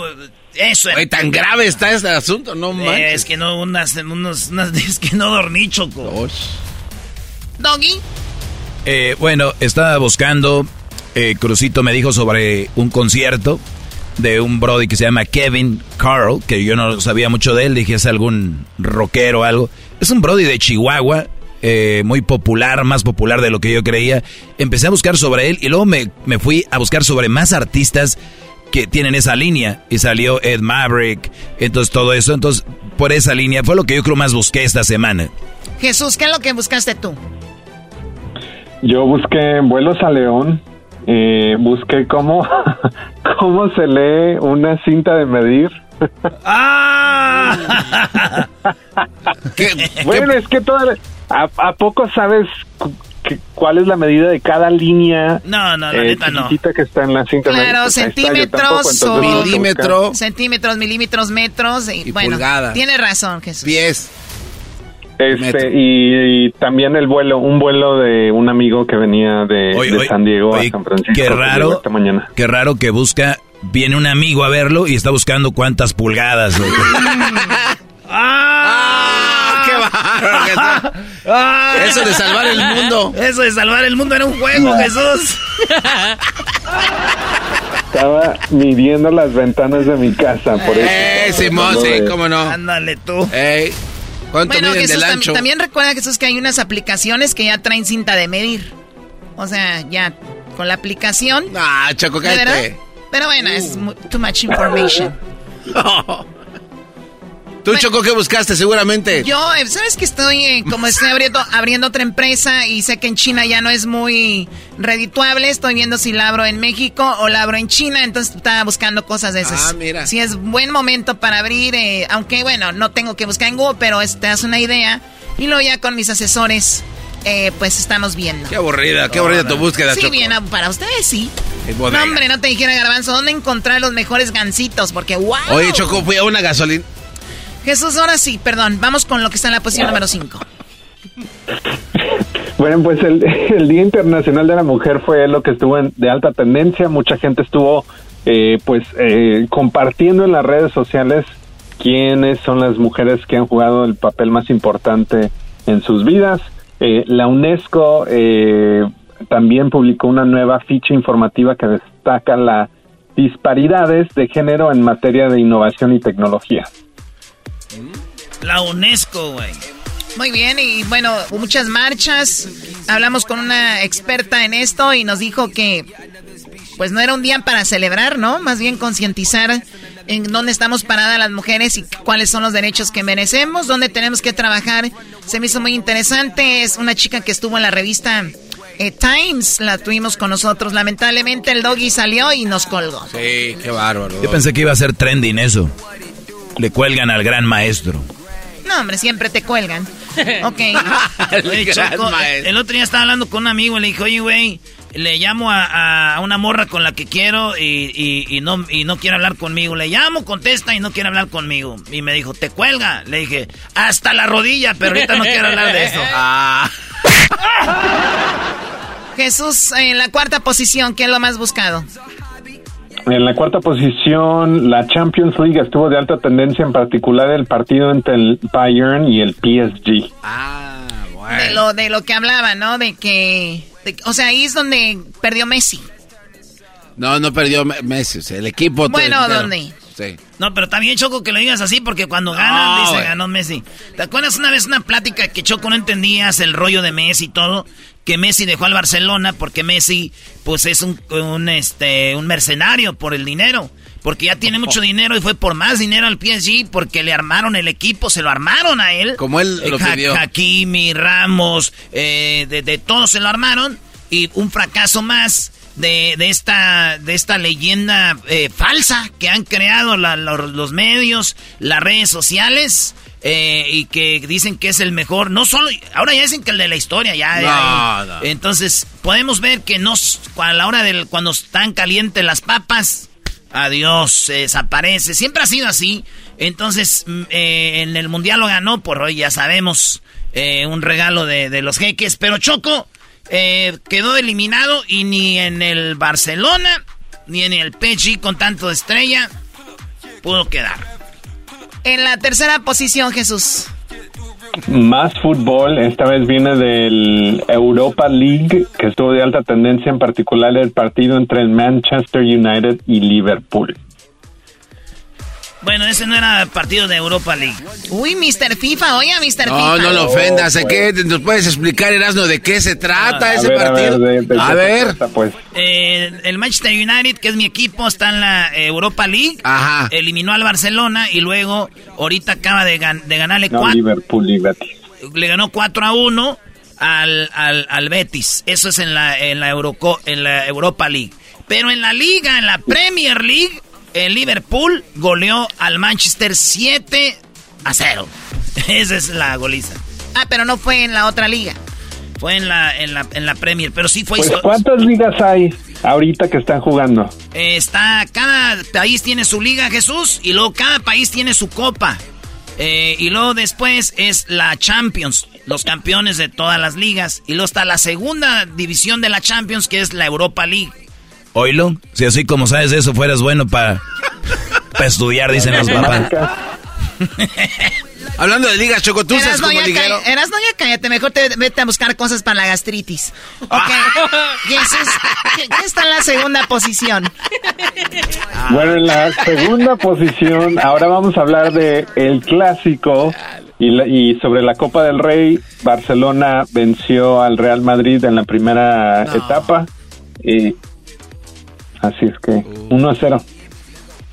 eso. Tan grave está este asunto, no manches. es que no, unas, unos, unas [laughs] es que no dormí, Choco. Doggy. Eh, bueno, estaba buscando, eh, Crucito me dijo sobre un concierto de un brody que se llama Kevin Carl, que yo no sabía mucho de él, dije es algún rockero o algo. Es un brody de Chihuahua, eh, muy popular, más popular de lo que yo creía. Empecé a buscar sobre él y luego me, me fui a buscar sobre más artistas que tienen esa línea y salió Ed Maverick, entonces todo eso, entonces por esa línea fue lo que yo creo más busqué esta semana. Jesús, ¿qué es lo que buscaste tú? Yo busqué vuelos a León, eh, busqué cómo, [laughs] [laughs] cómo se lee una cinta de medir. ¡Ah! [laughs] bueno, es que toda, a, ¿a poco sabes que- cuál es la medida de cada línea? No, no, la eh, neta no. chiquitita que está en la cinta de Claro, centímetros tampoco, busqué. Centímetros, milímetros, metros y, Y bueno, pulgadas. tiene razón, Jesús. Pies. Este, y, y también el vuelo, un vuelo de un amigo que venía de, Oye, de oye, San Diego oye, a San Francisco. Qué raro, esta mañana. qué raro que busca, viene un amigo a verlo y está buscando cuántas pulgadas. [laughs] ¡Ah! ¡Qué bárbaro! ¡Ah! Eso de salvar el mundo. Eso de salvar el mundo era un juego, Jesús. Estaba midiendo las ventanas de mi casa, por eso. Eh, Simón, sí, de- cómo no. Ándale tú. Ey, ¿cuánto Bueno, miden Jesús, del ancho? también recuerda, Jesús, que hay unas aplicaciones que ya traen cinta de medir. O sea, ya con la aplicación. Ah, Choco. Pero bueno, es mu- too much information. [laughs] Tú, Choco, ¿qué buscaste? Seguramente. Yo, eh, ¿sabes que estoy, eh, como estoy abriendo, abriendo otra empresa y sé que en China ya no es muy redituable, estoy viendo si la abro en México o la abro en China, entonces estaba buscando cosas de esas. Ah, mira. Si es buen momento para abrir, eh, aunque bueno, no tengo que buscar en Google, pero es- te das una idea. Y luego ya con mis asesores, eh, pues estamos viendo. Qué aburrida, qué aburrida tu búsqueda, Sí, Choco. bien, ah, para ustedes sí. No, hombre, no te dijera Garbanzo, ¿dónde encontrar los mejores gansitos? Porque, wow. Oye, Choco, fui a una gasolina. Jesús, ahora sí, perdón, vamos con lo que está en la posición número 5. Bueno, pues [laughs] el, Día Internacional de la Mujer fue lo que estuvo en- de alta tendencia. Mucha gente estuvo, eh, pues, eh, compartiendo en las redes sociales quiénes son las mujeres que han jugado el papel más importante en sus vidas. Eh, la UNESCO eh, también publicó una nueva ficha informativa que destaca las disparidades de género en materia de innovación y tecnología. La UNESCO, güey. Muy bien, y bueno, hubo muchas marchas. Hablamos con una experta en esto y nos dijo que pues no era un día para celebrar, ¿no? Más bien concientizar en dónde estamos paradas las mujeres y cuáles son los derechos que merecemos, dónde tenemos que trabajar. Se me hizo muy interesante, es una chica que estuvo en la revista eh, Times, la tuvimos con nosotros. Lamentablemente el doggy salió y nos colgó. Sí, qué bárbaro. Yo pensé que iba a ser trending eso. Le cuelgan al gran maestro. No, hombre, siempre te cuelgan. [laughs] Ok. Oye, Choco, el otro día estaba hablando con un amigo y le dije, oye, güey, le llamo a, a una morra con la que quiero y, y- y no, y no quiere hablar conmigo. Le llamo, contesta y no quiere hablar conmigo. Y me dijo, ¿te cuelga? Le dije, hasta la rodilla, pero ahorita no quiero hablar de eso. [laughs] Ah. Jesús, en la cuarta posición, ¿qué es lo más buscado? En la cuarta posición, la Champions League estuvo de alta tendencia, en particular el partido entre el Bayern y el PSG. De lo, de lo que hablaba, ¿no? De que... de- o sea, ahí es donde perdió Messi. No, no perdió Me- Messi, o sea, el equipo. Bueno. ¿dónde? Sí. No, pero también Choco que lo digas así porque cuando ganan No, dice güey. ganó Messi. ¿Te acuerdas una vez una plática que Choco no entendías el rollo de Messi y todo? Que Messi dejó al Barcelona porque Messi pues es un, un, este un mercenario por el dinero. Porque ya tiene mucho [laughs] dinero y fue por más dinero al PSG porque le armaron el equipo, se lo armaron a él. Como él lo Eh, Ha- pidió. Hakimi, Ramos, eh, de, de todos se lo armaron. Y un fracaso más de, de esta, de esta leyenda eh, falsa que han creado la- lo- los medios, las redes sociales. Eh, y que dicen que es el mejor, no solo, ahora ya dicen que el de la historia, ya, ya, No, no. entonces podemos ver que no, s- a la hora del, cuando están calientes las papas, adiós, se desaparece, siempre ha sido así, entonces mm, eh, en el mundial lo ganó, por hoy ya sabemos, eh, un regalo de, de los jeques, pero Choco eh, quedó eliminado y ni en el Barcelona, ni en el PSG con tanto de estrella, pudo quedar. En la tercera posición, Jesús. Más fútbol, esta vez viene del Europa League, que estuvo de alta tendencia, en particular el partido entre el Manchester United y Liverpool. Bueno, ese no era partido de Europa League. Uy, Mr. FIFA, oye, Mr. FIFA. No, no lo ofendas. ¿a qué? ¿Nos puedes explicar, Erasno, de qué se trata ese partido? A ver. pues. Eh, el Manchester United, que es mi equipo, está en la Europa League. Ajá. Eliminó al Barcelona y luego ahorita acaba de, ganarle no, cuatro. Liverpool y Betis. Le ganó 4 a 1 al, al, al, Betis. Eso es en la, en, la Euroco, en la Europa League. Pero en la liga, en la Premier League, el Liverpool goleó al Manchester 7 a 0. [laughs] Esa es la goliza. Ah, pero no fue en la otra liga. Fue en la, en la, en la Premier, pero sí fue... Pues, ¿Cuántas ligas hay ahorita que están jugando? Eh, está, cada país tiene su liga, Jesús, y luego cada país tiene su copa. Eh, y luego después es la Champions, los campeones de todas las ligas. Y luego está la segunda división de la Champions, que es la Europa League. Oilo, si así como sabes de eso, fueras bueno para estudiar, dicen los papás. [laughs] Hablando de ligas chocotuzas como liguero. Eras no ya cállate, mejor te vete a buscar cosas para la gastritis. Ok. Jesús, ¿qué, ¿qué está en la segunda posición? Bueno, en la segunda posición, ahora vamos a hablar de el clásico y, la- y sobre la Copa del Rey. Barcelona venció al Real Madrid en la primera etapa. Y así es que 1 a 0.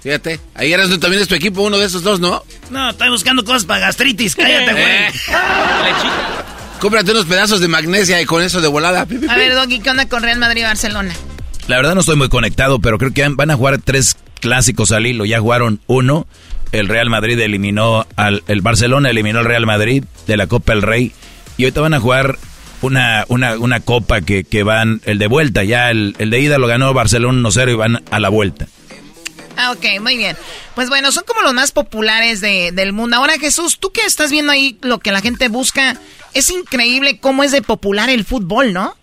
Fíjate, ahí Erasno también es tu equipo, uno de esos dos, ¿no? No, estoy buscando cosas para gastritis. Cállate, güey. [laughs] Eh. Cómprate unos pedazos de magnesia y con eso de volada. A ver, Doggy, ¿qué onda con Real Madrid y Barcelona? La verdad no estoy muy conectado, pero creo que van a jugar tres clásicos al hilo. Ya jugaron uno. El Real Madrid eliminó al el Barcelona eliminó al Real Madrid de la Copa del Rey y ahorita van a jugar una una, una copa que, que van el de vuelta. Ya el, el de ida lo ganó Barcelona 1-0 y van a la vuelta. Ah, ok, muy bien. Pues bueno, son como los más populares de- del mundo. Ahora, Jesús, tú que estás viendo ahí lo que la gente busca, es increíble cómo es de popular el fútbol, ¿no?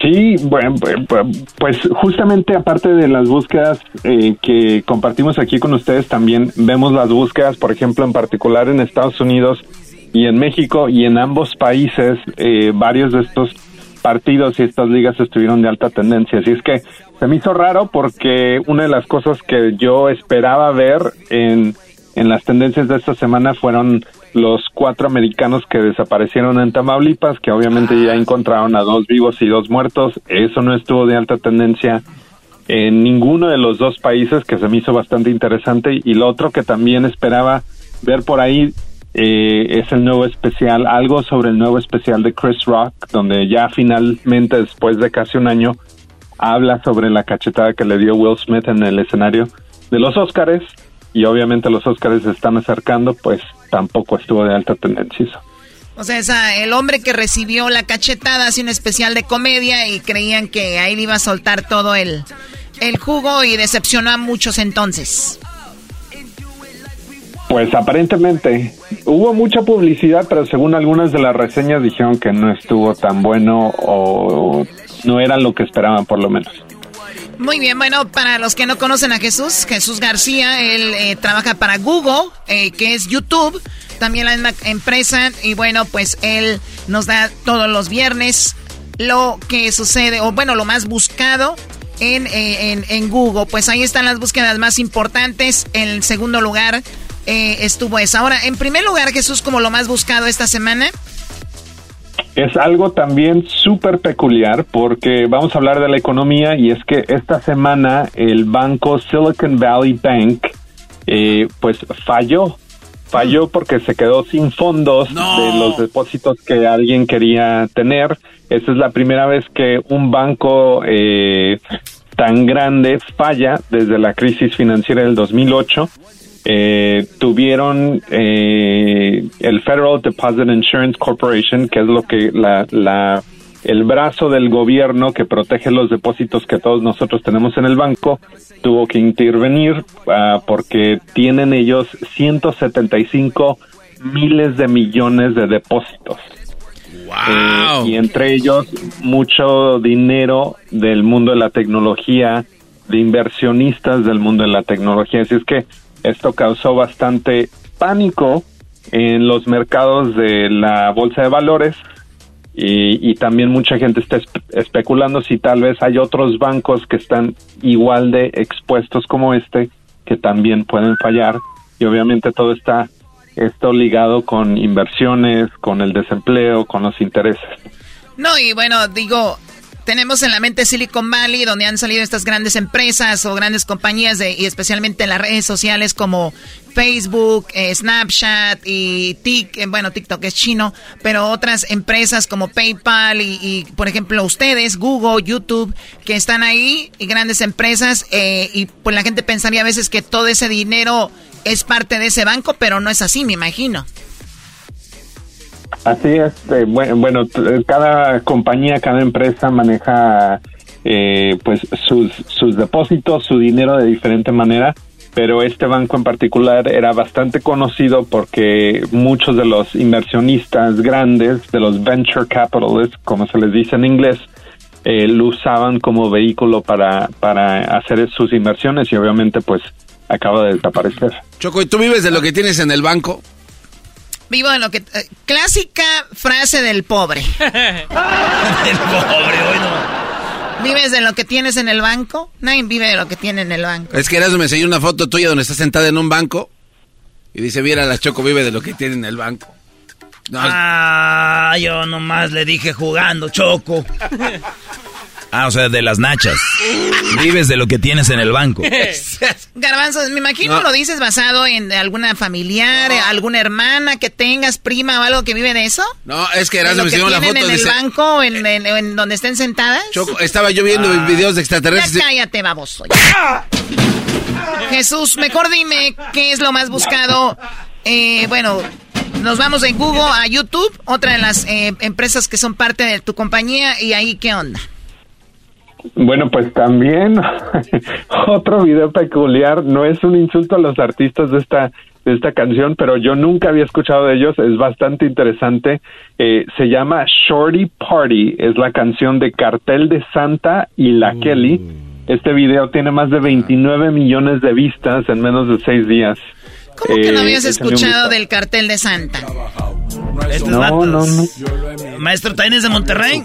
Sí, bueno, pu- pu- pues justamente aparte de las búsquedas eh, que compartimos aquí con ustedes, también vemos las búsquedas, por ejemplo, en particular en Estados Unidos y en México y en ambos países, eh, varios de estos partidos y estas ligas estuvieron de alta tendencia. Así es que se me hizo raro porque una de las cosas que yo esperaba ver en, en las tendencias de esta semana fueron los cuatro americanos que desaparecieron en Tamaulipas, que obviamente ya encontraron a dos vivos y dos muertos. Eso no estuvo de alta tendencia en ninguno de los dos países, que se me hizo bastante interesante. Y lo otro que también esperaba ver por ahí eh, es el nuevo especial, algo sobre el nuevo especial de Chris Rock, donde ya finalmente, después de casi un año, habla sobre la cachetada que le dio Will Smith en el escenario de los Óscares. Y obviamente los Óscares se están acercando, pues tampoco estuvo de alta tendencia. O sea, esa- el hombre que recibió la cachetada hace un especial de comedia y creían que ahí le iba a soltar todo el, el jugo y decepcionó a muchos entonces. Pues aparentemente hubo mucha publicidad, pero según algunas de las reseñas dijeron que no estuvo tan bueno o no era lo que esperaban por lo menos. Muy bien, bueno, para los que no conocen a Jesús, Jesús García, él eh, trabaja para Google, eh, que es YouTube, también la misma empresa, y bueno, pues él nos da todos los viernes lo que sucede, o bueno, lo más buscado en, eh, en, Google. Pues ahí están las búsquedas más importantes. En segundo lugar eh, estuvo esa. Ahora, en primer lugar, Jesús, como lo más buscado esta semana. Es algo también súper peculiar porque vamos a hablar de la economía y es que esta semana el banco Silicon Valley Bank eh, pues falló. Falló porque se quedó sin fondos de los depósitos que alguien quería tener. Esa es la primera vez que un banco eh, tan grande falla desde la crisis financiera del 2008 eh, tuvieron eh, el Federal Deposit Insurance Corporation, que es lo que la, la el brazo del gobierno que protege los depósitos que todos nosotros tenemos en el banco, tuvo que intervenir ah, porque tienen ellos 175 miles de millones de depósitos. Eh, y entre ellos mucho dinero del mundo de la tecnología, de inversionistas del mundo de la tecnología. Así es que esto causó bastante pánico en los mercados de la bolsa de valores y, y también mucha gente está espe- especulando si tal vez hay otros bancos que están igual de expuestos como este que también pueden fallar y obviamente todo está esto ligado con inversiones, con el desempleo, con los intereses. No, y bueno, digo, tenemos en la mente Silicon Valley, donde han salido estas grandes empresas o grandes compañías, de, y especialmente en las redes sociales como Facebook, eh, Snapchat y Tik, eh, bueno, TikTok es chino, pero otras empresas como PayPal y, por ejemplo, ustedes, Google, YouTube, que están ahí, y grandes empresas, eh, y pues la gente pensaría a veces que todo ese dinero es parte de ese banco, pero no es así, me imagino. Así es, eh, bueno, cada compañía, cada empresa maneja eh, pues sus, sus depósitos, su dinero de diferente manera, pero este banco en particular era bastante conocido porque muchos de los inversionistas grandes, de los venture capitalists, como se les dice en inglés, eh, lo usaban como vehículo para, para hacer sus inversiones y obviamente pues acaba de desaparecer. Choco, ¿y tú vives de lo que tienes en el banco? Vivo de lo que... Eh, clásica frase del pobre. [laughs] el pobre, bueno. ¿Vives de lo que tienes en el banco? Nadie vive de lo que tiene en el banco. Es que Erasmo me enseñó una foto tuya donde estás sentada en un banco y dice, mira, la Choco vive de lo que tiene en el banco. ah, yo nomás le dije jugando, Choco. [laughs] Ah, o sea, de las nachas. Vives de lo que tienes en el banco. [laughs] Garbanzos, me imagino lo dices basado en alguna familiar, alguna hermana que tengas, prima o algo que vive de eso. No, es que Erasmo me enseñó la foto. en el banco, en, en, donde estén sentadas? Choco, estaba yo viendo ah. videos de extraterrestres. Ya cállate, baboso. Jesús, mejor dime qué es lo más buscado. Eh, bueno, nos vamos en Google a YouTube, otra de las eh, empresas que son parte de tu compañía, y ahí qué onda. Bueno, pues también [laughs] otro video peculiar, no es un insulto a los artistas de esta de esta canción, pero yo nunca había escuchado de ellos, es bastante interesante. Eh, se llama Shorty Party, es la canción de Cartel de Santa y La mm. Kelly. Este video tiene más de 29 millones de vistas en menos de seis días. ¿Cómo que no habías eh, escuchado del Cartel de Santa? No, no, no. Maestro, ¿también de Monterrey?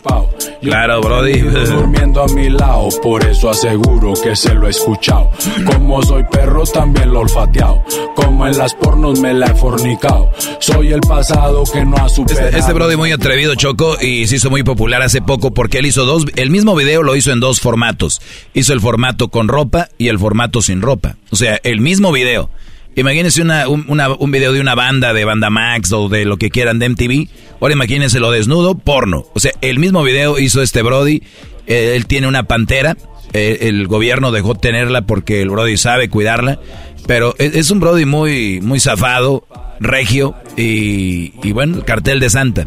Claro, Brody. Durmiendo a mi lado, por eso aseguro que se lo he escuchado. Como soy perro, también lo olfateado. Como en las pornos me la he fornicado. Soy el pasado que no ha superado. Este, este Brody muy atrevido, Choco, y se hizo muy popular hace poco porque él hizo dos. El mismo video lo hizo en dos formatos. Hizo el formato con ropa y el formato sin ropa. O sea, el mismo video. Imagínense una, un, video de una banda, de banda Max o de lo que quieran de MTV. Ahora imagínense lo desnudo, porno. O sea, el mismo video hizo este Brody. Eh, él tiene una pantera. Eh, el gobierno dejó tenerla porque el Brody sabe cuidarla. Pero es, es un Brody muy, muy zafado, regio y, y bueno, el cartel de Santa.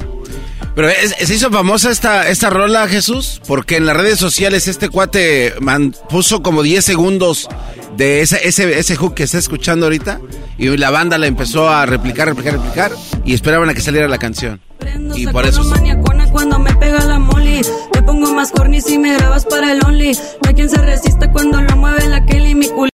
Pero se hizo famosa esta, esta rola, Jesús, porque en las redes sociales este cuate puso como 10 segundos de ese, ese, ese hook que está escuchando ahorita y la banda la empezó a replicar, replicar, replicar y esperaban a que saliera la canción. Y por eso... cuando me pega la moli Te pongo más corny si me grabas para el only. No hay quien se resista cuando lo mueve la Kelly Mi culo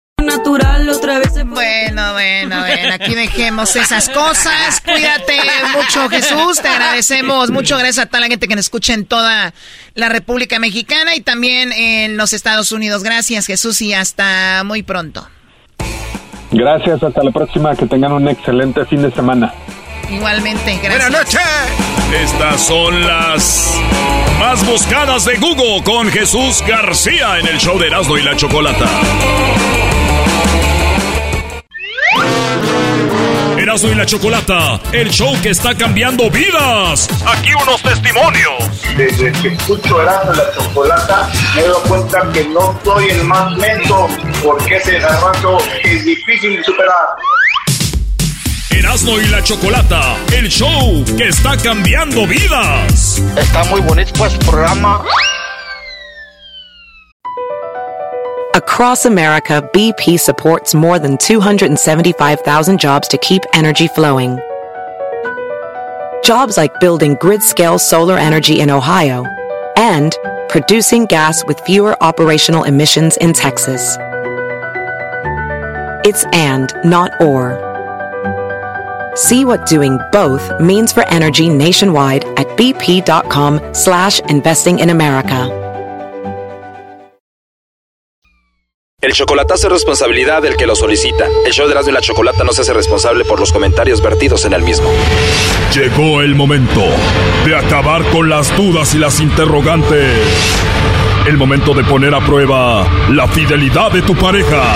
natural otra vez Bueno, bueno, bueno Aquí dejemos esas cosas. Cuídate mucho Jesús Te agradecemos mucho. Gracias a toda la gente que nos escucha en toda la República Mexicana Y también en los Estados Unidos. Gracias Jesús y hasta muy pronto. Gracias, hasta la próxima. Que tengan un excelente fin de semana Igualmente, gracias. Buenas noches. Estas son las más buscadas de Google con Jesús García en el show de Erasmo y la Chocolata. Erasmo y la Chocolata, el show que está cambiando vidas. Aquí unos testimonios. Desde que escucho Erasmo y la Chocolata, me doy cuenta que no soy el más lento, porque ese garbanzo es difícil de superar. Erasmo y la Chocolata, el show que está cambiando vidas. Está muy bonito pues programa. Across America, BP supports more than 275,000 jobs to keep energy flowing. Jobs like building grid-scale solar energy in Ohio and producing gas with fewer operational emissions in Texas. It's and, not or. See what doing both means for energy nationwide at bp.com slash investing in America. El chocolatazo es responsabilidad del que lo solicita. El show de Erasmo y la Chocolata no se hace responsable por los comentarios vertidos en el mismo. Llegó el momento de acabar con las dudas y las interrogantes. El momento de poner a prueba la fidelidad de tu pareja.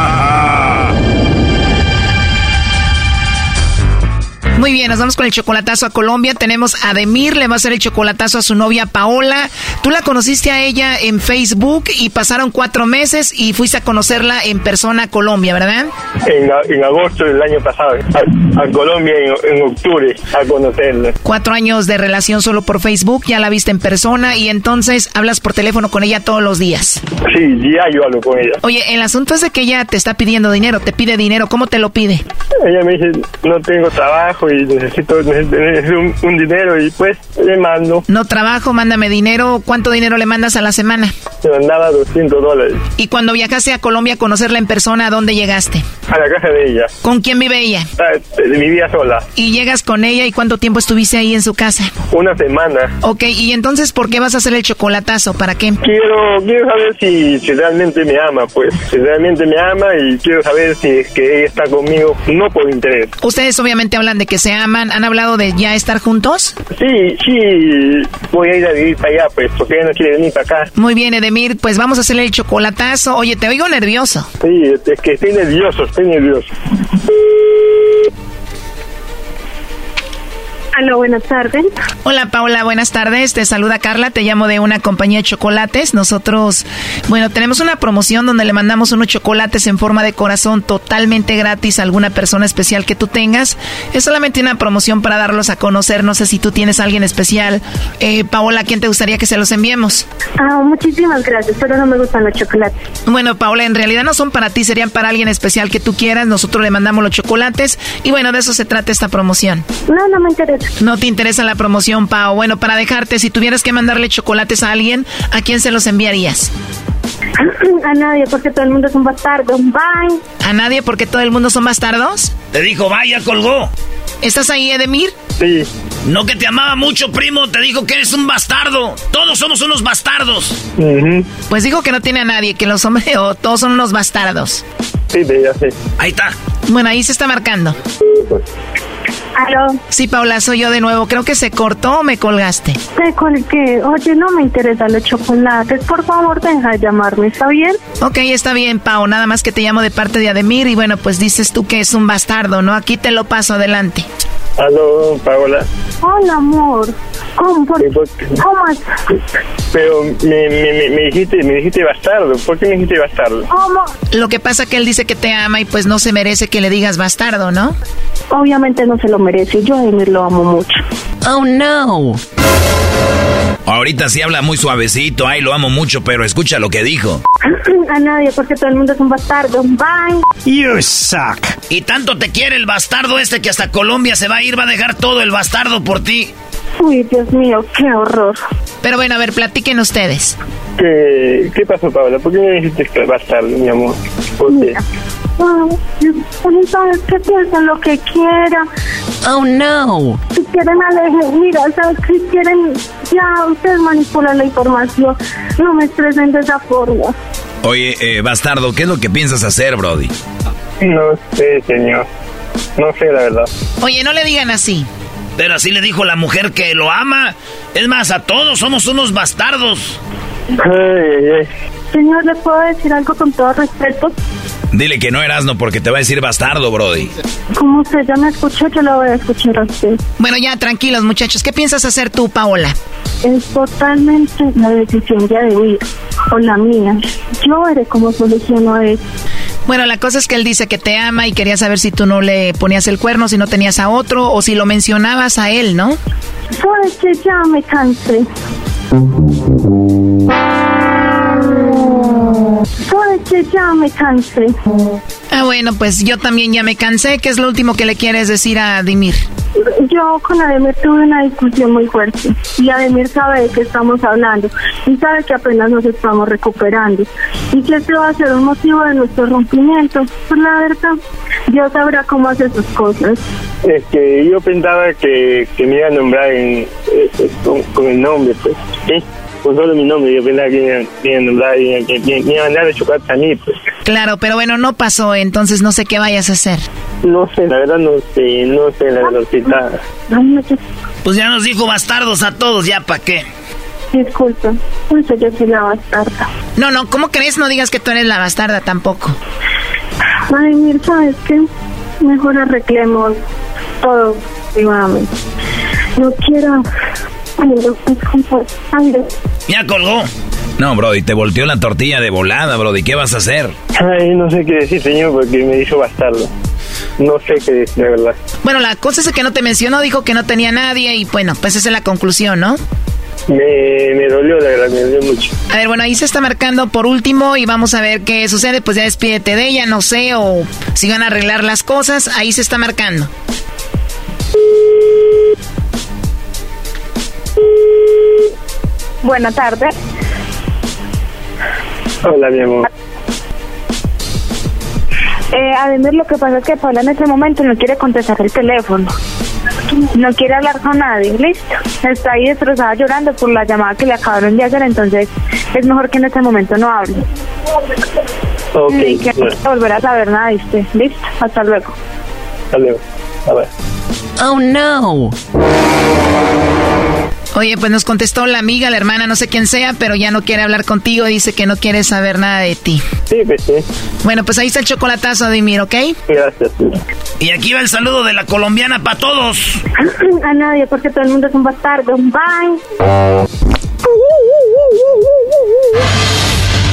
Muy bien, nos vamos con el chocolatazo a Colombia. Tenemos a Demir, le va a hacer el chocolatazo a su novia Paola. Tú la conociste a ella en Facebook y pasaron cuatro meses y fuiste a conocerla en persona a Colombia, ¿verdad? En, agosto del año pasado, a, Colombia en, octubre, a conocerla. Cuatro años de relación solo por Facebook, ya la viste en persona y entonces hablas por teléfono con ella todos los días. Sí, ya yo hablo con ella. Oye, el asunto es de que ella te está pidiendo dinero, te pide dinero, ¿cómo te lo pide? Ella me dice, no tengo trabajo y necesito, un, dinero y pues le mando. No trabajo, mándame dinero. ¿Cuánto dinero le mandas a la semana? Le mandaba 200 dólares. ¿Y cuando viajaste a Colombia a conocerla en persona, a dónde llegaste? A la casa de ella. ¿Con quién vive ella? Ah, vivía sola. ¿Y llegas con ella y cuánto tiempo estuviste ahí en su casa? Una semana. Ok, ¿y entonces por qué vas a hacer el chocolatazo? ¿Para qué? Quiero, quiero saber si, si realmente me ama, pues. Si realmente me ama y quiero saber si es que ella está conmigo, no por interés. Ustedes obviamente hablan de que se aman. ¿Han hablado de ya estar juntos? Sí, sí. Voy a ir a vivir para allá, pues, porque ella no quiere venir para acá. Muy bien, Edemir. Pues vamos a hacerle el chocolatazo. Oye, te oigo nervioso. Sí, es que estoy nervioso, estoy nervioso. Hola, buenas tardes. Hola, Paula, buenas tardes. Te saluda Carla, te llamo de una compañía de chocolates. Nosotros, bueno, tenemos una promoción donde le mandamos unos chocolates en forma de corazón totalmente gratis a alguna persona especial que tú tengas. Es solamente una promoción para darlos a conocer. No sé si tú tienes a alguien especial. Eh, Paola, ¿a quién te gustaría que se los enviemos? Ah, muchísimas gracias, pero no me gustan los chocolates. Bueno, Paola, en realidad no son para ti, serían para alguien especial que tú quieras. Nosotros le mandamos los chocolates y bueno, de eso se trata esta promoción. No, no me interesa. No te interesa la promoción, Pao. Bueno, para dejarte, si tuvieras que mandarle chocolates a alguien, ¿a quién se los enviarías? [clears throat] A nadie, porque todo el mundo es un bastardo. Bye. ¿A nadie, porque todo el mundo son bastardos? Te dijo, vaya, colgó. ¿Estás ahí, Edemir? Sí. No que te amaba mucho, primo. Te dijo que eres un bastardo. Todos somos unos bastardos. Pues dijo que no tiene a nadie, que los hombres [laughs] o todos son unos bastardos. Sí, ya sé. Ahí está. Bueno, ahí se está marcando. ¿Aló? Sí, Paula, soy yo de nuevo. Creo que se cortó o me colgaste. Te colgué. Oye, no me interesan los chocolates. Por favor, deja de llamarme, ¿está bien? Ok, está bien, Pau. Nada más que te llamo de parte de Ademir y bueno, pues dices tú que es un bastardo, ¿no? Aquí te lo paso adelante. Aló, Paola. Hola, amor. ¿Cómo? ¿Cómo es? Pero me, me, me, dijiste, me dijiste bastardo. ¿Por qué me dijiste bastardo? ¿Cómo? Lo que pasa que él dice que te ama y pues no se merece que le digas bastardo, ¿no? Obviamente no se lo merece. Yo a Emir lo amo mucho. Oh, no. Ahorita sí habla muy suavecito. Ay, lo amo mucho, pero escucha lo que dijo. [clears throat] A nadie, porque todo el mundo es un bastardo. Bye. You suck. Y tanto te quiere el bastardo este que hasta Colombia se va a ir, va a dejar todo el bastardo por ti. Uy, Dios mío, qué horror. Pero bueno, a ver, platiquen ustedes. ¿Qué, qué pasó, Paola? ¿Por qué me dijiste que bastardo, mi amor? ¿Por qué? Sabes que piensen lo que quieran. Oh no. Si quieren alejen, mira, sabes si quieren, ya ustedes manipulan la información. No me estresen de esa forma. Oye, eh, bastardo, ¿qué es lo que piensas hacer, Brody? No sé, señor. No sé, la verdad. Oye, no le digan así. Pero así le dijo la mujer que lo ama. Es más, a todos somos unos bastardos. Señor, ¿le puedo decir algo con todo respeto? Dile que no eras no porque te va a decir bastardo, Brody. Como usted ya me escuchó, yo lo voy a escuchar a usted. Bueno, ya tranquilos, muchachos. ¿Qué piensas hacer tú, Paola? Es totalmente la decisión ya de huir, o la mía. Yo veré cómo soluciono esto. Bueno, la cosa es que él dice que te ama y quería saber si tú no le ponías el cuerno, si no tenías a otro o si lo mencionabas a él, ¿no? Sabes que ya me cansé. Ya me cansé. Ah, bueno, pues yo también ya me cansé. ¿Qué es lo último que le quieres decir a Dimir? yo con Ademir tuve una discusión muy fuerte y Ademir sabe de qué estamos hablando y sabe que apenas nos estamos recuperando y que este va a ser un motivo de nuestro rompimiento. Pues la verdad, Dios sabrá cómo hace sus cosas. Es que yo pensaba que, que me iba a nombrar en, eh, con, con el nombre, pues. ¿sí? Con solo mi nombre, yo pensaba que me iba, me iba a mandar chocolate a mí, pues. Claro, pero bueno, no pasó, entonces no sé qué vayas a hacer. No sé, la verdad no sé, no sé, la verdad. Pues ya nos dijo bastardos a todos, ya pa' qué. Disculpa, pues yo soy la bastarda. No, no, ¿cómo crees? No digas que tú eres la bastarda tampoco. Ademir, ¿sabes qué? Mejor arreglemos todo privadamente. No quiero... Ya colgó. No, Brody, te volteó la tortilla de volada, Brody. ¿Qué vas a hacer? Ay, no sé qué decir, señor, porque me dijo bastardo. No sé qué decir, de verdad. Bueno, la cosa es que no te mencionó, dijo que no tenía nadie y bueno, pues esa es la conclusión, ¿no? Me, me dolió, la verdad, me dolió mucho. A ver, bueno, ahí se está marcando por último y vamos a ver qué sucede. Pues ya despídete de ella, no sé, o si van a arreglar las cosas. Ahí se está marcando. Buenas tardes. Hola, mi amor. Eh, Ademir, lo que pasa es que Paula en este momento no quiere contestar el teléfono. No quiere hablar con nadie, listo. Está ahí destrozada llorando por la llamada que le acabaron de hacer, entonces es mejor que en este momento no hable. Ok, Y que no bueno, quiere volver a saber nada, ¿viste? Listo, hasta luego. hasta luego. A ver. Oh no. Oye, pues nos contestó la amiga, la hermana, no sé quién sea, pero ya no quiere hablar contigo, dice que no quiere saber nada de ti. Sí, pues sí. Bueno, pues ahí está el chocolatazo, Ademir, ¿ok? Gracias. Y aquí va el saludo de la colombiana para todos. [clears throat] A nadie, porque todo el mundo es un bastardo. Bye. [laughs]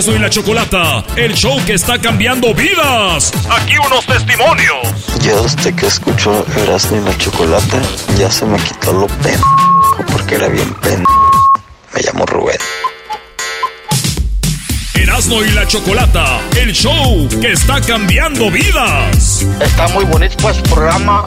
Erasno y la chocolata, el show que está cambiando vidas. Aquí unos testimonios. Yo desde que escucho Erasmo y la Chocolata ya se me quitó lo pen porque era bien pen. Me llamo Rubén. Erasno y la chocolata, el show que está cambiando vidas. Está muy bonito pues el programa.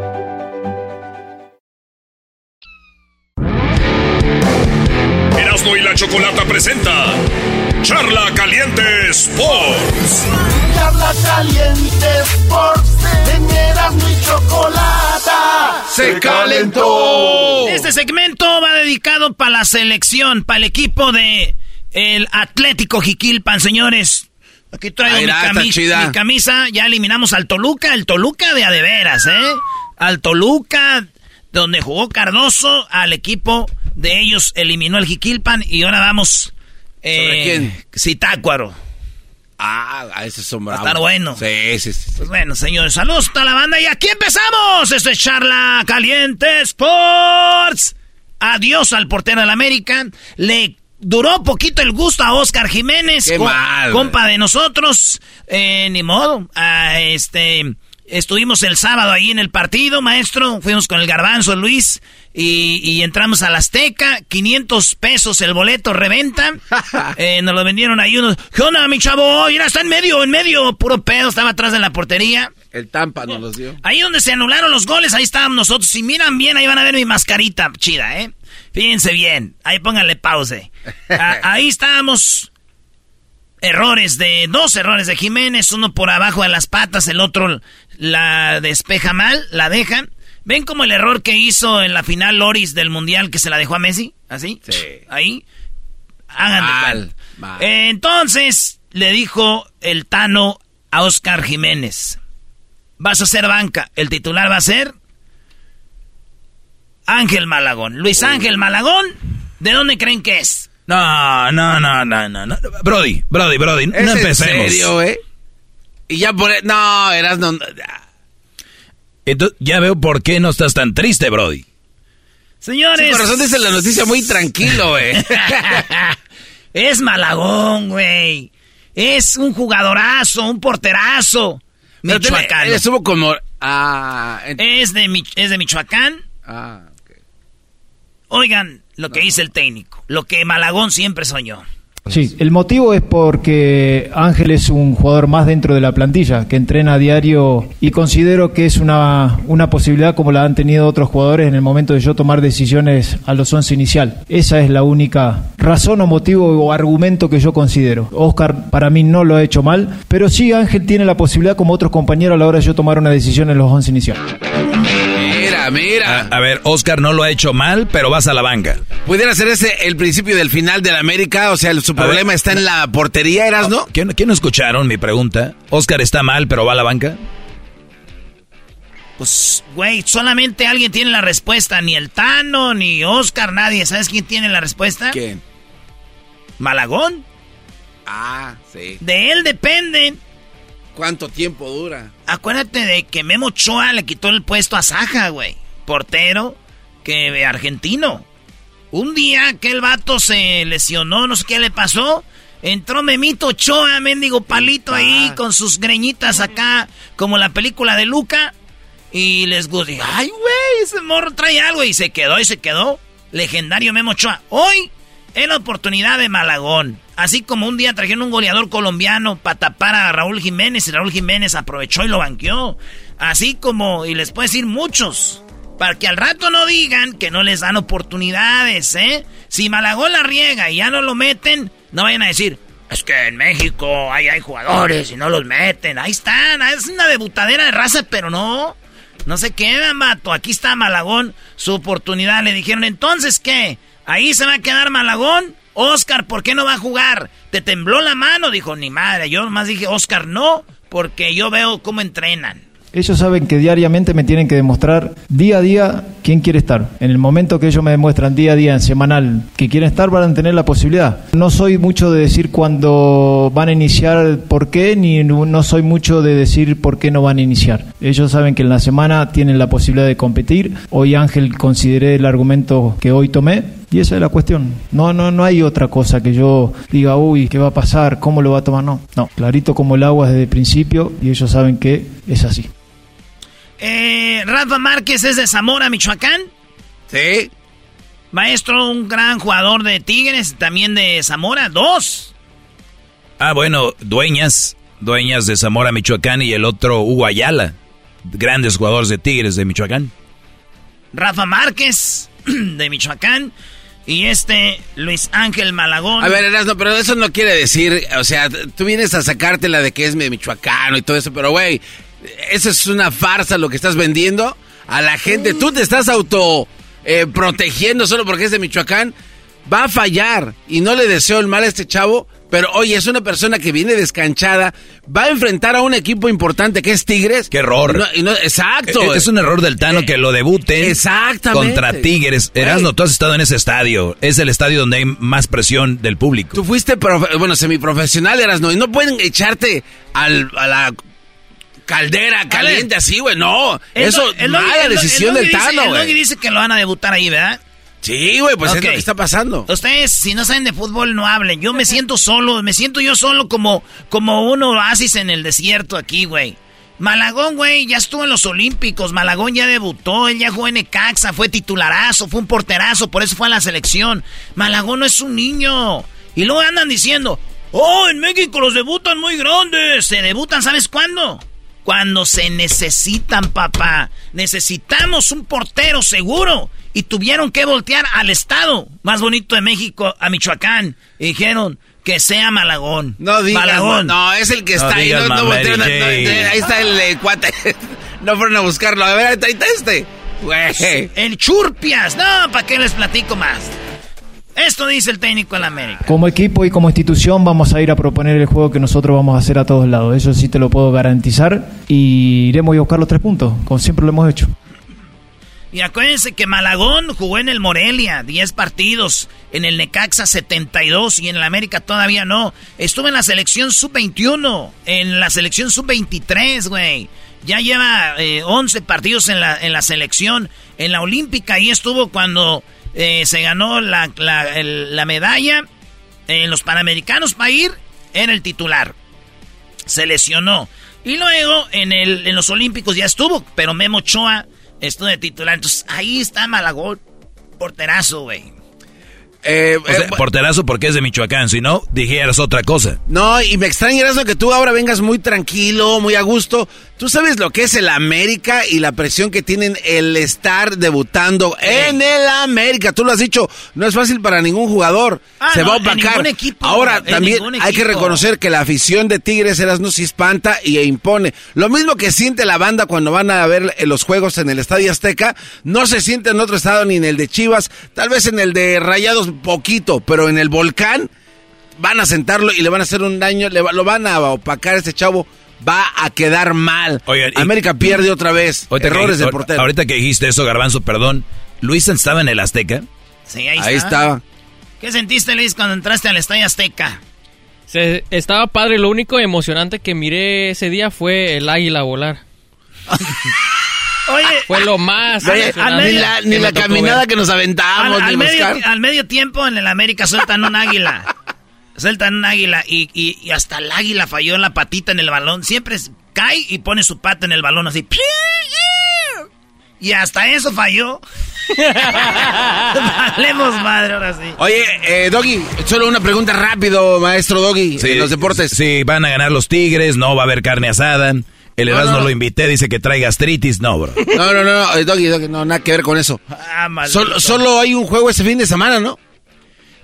Chocolata presenta Charla Caliente Sports. Charla caliente Sports, en Erasmo y chocolata. Se calentó. Este segmento va dedicado para la selección, para el equipo de el Atlético Jiquilpan, señores. Aquí traigo Ay, mi, está cami- chida. mi camisa. Ya eliminamos al Toluca, el Toluca de adeveras, ¿eh? Al Toluca, donde jugó Cardoso, al equipo de ellos eliminó el Jiquilpan y ahora vamos. Eh, ¿Sobre quién? Zitácuaro. Ah, a ese son Va a bravos. estar bueno. Sí, sí, sí. Pues bueno, señores, saludos a la banda y aquí empezamos. Esto es Charla Caliente Sports. Adiós al portero del América. Le duró poquito el gusto a Oscar Jiménez, Qué co- mal, compa de nosotros. Eh, ni modo. Ah, este, estuvimos el sábado ahí en el partido, maestro. Fuimos con el garbanzo Luis y, y entramos a la Azteca. 500 pesos el boleto reventa. [laughs] Eh, nos lo vendieron ahí unos. ¿Qué onda, mi chavo? Mira, está en medio, en medio. Puro pedo, estaba atrás de la portería. El Tampa nos los dio. Ahí donde se anularon los goles, ahí estábamos nosotros. Si miran bien, ahí van a ver mi mascarita chida, ¿eh? Fíjense bien. Ahí pónganle pause. Ah, [laughs] ahí estábamos. Errores de. Dos errores de Jiménez. Uno por abajo de las patas, el otro la despeja mal, la deja. ¿Ven como el error que hizo en la final Loris del Mundial que se la dejó a Messi? ¿Así? Sí. Ahí. Háganle. Mal, cuenta. Entonces le dijo el Tano a Oscar Jiménez. Vas a ser banca. El titular va a ser Ángel Malagón. Luis Ángel Malagón. ¿De dónde creen que es? No, no, no, no, no, no. Brody, Brody, Brody, no ¿Es en empecemos. serio, eh? Y ya por... e- No, eras no... Entonces, ya veo por qué no estás tan triste, Brody. Señores. Su corazón dice la noticia muy tranquilo, eh. [laughs] es Malagón, güey. Es un jugadorazo, un porterazo. Michoacán. estuvo como... Ah... en- Es de, Mich- es de Michoacán. Ah, Oigan lo que dice el técnico. Lo que Malagón siempre soñó. Sí, el motivo es porque Ángel es un jugador más dentro de la plantilla, que entrena a diario y considero que es una, una posibilidad como la han tenido otros jugadores en el momento de yo tomar decisiones a los 11 inicial. Esa es la única razón o motivo o argumento que yo considero. Oscar para mí no lo ha hecho mal, pero sí Ángel tiene la posibilidad como otros compañeros a la hora de yo tomar una decisión en los 11 inicial. Mira. A ver, Oscar no lo ha hecho mal, pero vas a la banca. ¿Pudiera ser ese el principio del final del América? O sea, el- su A problema ver. está en la portería, ¿eras, no? ¿Quién, quién no escucharon mi pregunta? ¿Oscar está mal, pero va a la banca? Pues, güey, solamente alguien tiene la respuesta. Ni el Tano, ni Oscar, nadie. ¿Sabes quién tiene la respuesta? ¿Quién? Malagón. Ah, sí. De él depende. ¿Cuánto tiempo dura? Acuérdate de que Memo Ochoa le quitó el puesto a Saja, güey. Portero que argentino. Un día que el vato se lesionó, no sé qué le pasó. Entró Memito Ochoa, mendigo palito ahí, con sus greñitas acá, como la película de Luca. Y les gustó. Ay, güey, ese morro trae algo. Y se quedó y se quedó. Legendario Memo Ochoa. Hoy es la oportunidad de Malagón. Así como un día trajeron un goleador colombiano para tapar a Raúl Jiménez y Raúl Jiménez aprovechó y lo banqueó. Así como, y les puedo decir muchos, para que al rato no digan que no les dan oportunidades, ¿eh? Si Malagón la riega y ya no lo meten, no vayan a decir, es que en México hay, hay jugadores y no los meten. Ahí están, es una debutadera de raza, pero no. No se queda, mato. Aquí está Malagón, su oportunidad. Le dijeron, entonces, ¿qué? ¿Ahí se va a quedar Malagón? Oscar, ¿por qué no va a jugar? ¿Te tembló la mano? Dijo, ni madre. Yo nomás dije, Oscar, no, porque yo veo cómo entrenan. Ellos saben que diariamente me tienen que demostrar día a día quién quiere estar. En el momento que ellos me demuestran día a día, en semanal, que quieren estar, van a tener la posibilidad. No soy mucho de decir cuándo van a iniciar por qué, ni no soy mucho de decir por qué no van a iniciar. Ellos saben que en la semana tienen la posibilidad de competir. Hoy Ángel consideré el argumento que hoy tomé. Y esa es la cuestión. No, no, no hay otra cosa que yo diga, uy, ¿qué va a pasar? ¿Cómo lo va a tomar? No, no, clarito como el agua desde el principio y ellos saben que es así. Eh, Rafa Márquez es de Zamora, Michoacán. Sí. Maestro, un gran jugador de Tigres, también de Zamora, dos. Ah, bueno, dueñas, dueñas de Zamora, Michoacán y el otro Hugo Ayala, grandes jugadores de Tigres de Michoacán. Rafa Márquez, [clears throat] de Michoacán. Y este, Luis Ángel Malagón. A ver, Erasmo, pero eso no quiere decir, o sea, tú vienes a sacártela de que es michoacano y todo eso, pero güey, eso es una farsa lo que estás vendiendo a la gente. Tú te estás auto eh, protegiendo solo porque es de Michoacán. Va a fallar y no le deseo el mal a este chavo, pero oye, es una persona que viene descanchada, va a enfrentar a un equipo importante que es Tigres. ¡Qué error! No- y no- exacto. Es, es un error del Tano que lo debuten Exactamente. contra Tigres. Erasno, tú has estado en ese estadio. Es el estadio donde hay más presión del público. Tú fuiste, profe- bueno, semiprofesional, eras, ¿no? Y no pueden echarte al, a la caldera caliente así, güey, no. El Eso, el mala el decisión el del Tano, El güey. dice que lo van a debutar ahí, ¿verdad? Sí, güey, pues es Ok. lo que está pasando. Ustedes, si no saben de fútbol, no hablen. Yo me siento solo, me siento yo solo como, como un oasis en el desierto aquí, güey. Malagón, güey, ya estuvo en los Olímpicos. Malagón ya debutó, él ya jugó en Ecaxa, fue titularazo, fue un porterazo, por eso fue a la selección. Malagón no es un niño. Y luego andan diciendo, oh, en México los debutan muy grandes. Se debutan, ¿sabes cuándo? Cuando se necesitan, papá. Necesitamos un portero seguro. Y tuvieron que voltear al estado más bonito de México, a Michoacán. Y dijeron que sea Malagón. No digas, Malagón. no, no, es el que No está ahí, digas, no, voltearon Jane. ahí está el eh, cuate. [laughs] no fueron a buscarlo. A ver, ahí está, ahí está este. El Churpias. No, ¿para qué les platico más? Esto dice el técnico de la América. Como equipo y como institución vamos a ir a proponer el juego que nosotros vamos a hacer a todos lados. Eso sí te lo puedo garantizar. Y iremos a buscar los tres puntos, como siempre lo hemos hecho. Y acuérdense que Malagón jugó en el Morelia 10 partidos, en el Necaxa 72 y en el América todavía no. Estuvo en la selección sub-21, en la selección sub-23, güey. Ya lleva 11 eh, partidos en la, en la selección. En la Olímpica ahí estuvo cuando eh, se ganó la, la, medalla en los Panamericanos para ir, era el titular. Se lesionó. Y luego en, el, en los Olímpicos ya estuvo, pero Memo Ochoa estuvo de titular. Entonces ahí está Malagón, porterazo, güey. Eh, eh porterazo porque es de Michoacán, si no, dijeras otra cosa. No, y me extraña eso que tú ahora vengas muy tranquilo, muy a gusto. Tú sabes lo que es el América y la presión que tienen el estar debutando en el América. Tú lo has dicho, no es fácil para ningún jugador. Ah, Se va a opacar. Ahora también hay que reconocer que la afición de Tigres no si espanta y impone. Lo mismo que siente la banda cuando van a ver los juegos en el Estadio Azteca, no se siente en otro estado ni en el de Chivas, tal vez en el de Rayados poquito, pero en el Volcán van a sentarlo y le van a hacer un daño, le, lo van a opacar a este chavo va a quedar mal. América pierde otra vez. Errores de portero. Ahorita que dijiste eso, Garbanzo, perdón. ¿Luis estaba en el Azteca? Sí, ahí, estaba. ¿Qué sentiste, Luis, cuando entraste al Estadio Azteca? Se, estaba padre. Lo único emocionante que miré ese día fue el águila volar. [laughs] Oye, fue lo más. ni la, caminada que nos aventamos. Al, medio, al, medio, tiempo en el América sueltan un águila. Sueltan un águila y, y, hasta el águila falló en la patita en el balón. Siempre cae y pone su pata en el balón así. Y hasta eso falló. [laughs] Valemos madre, ahora sí. Oye, eh, Doggy, solo una pregunta rápido, maestro Doggy. Sí, los deportes. Sí, van a ganar los Tigres, no va a haber carne asada. El Erasmo lo invité, dice que trae gastritis. No, bro. No, no, no, eh, Doggy, Doggy, no, nada que ver con eso. Ah, solo, solo hay un juego ese fin de semana, ¿no?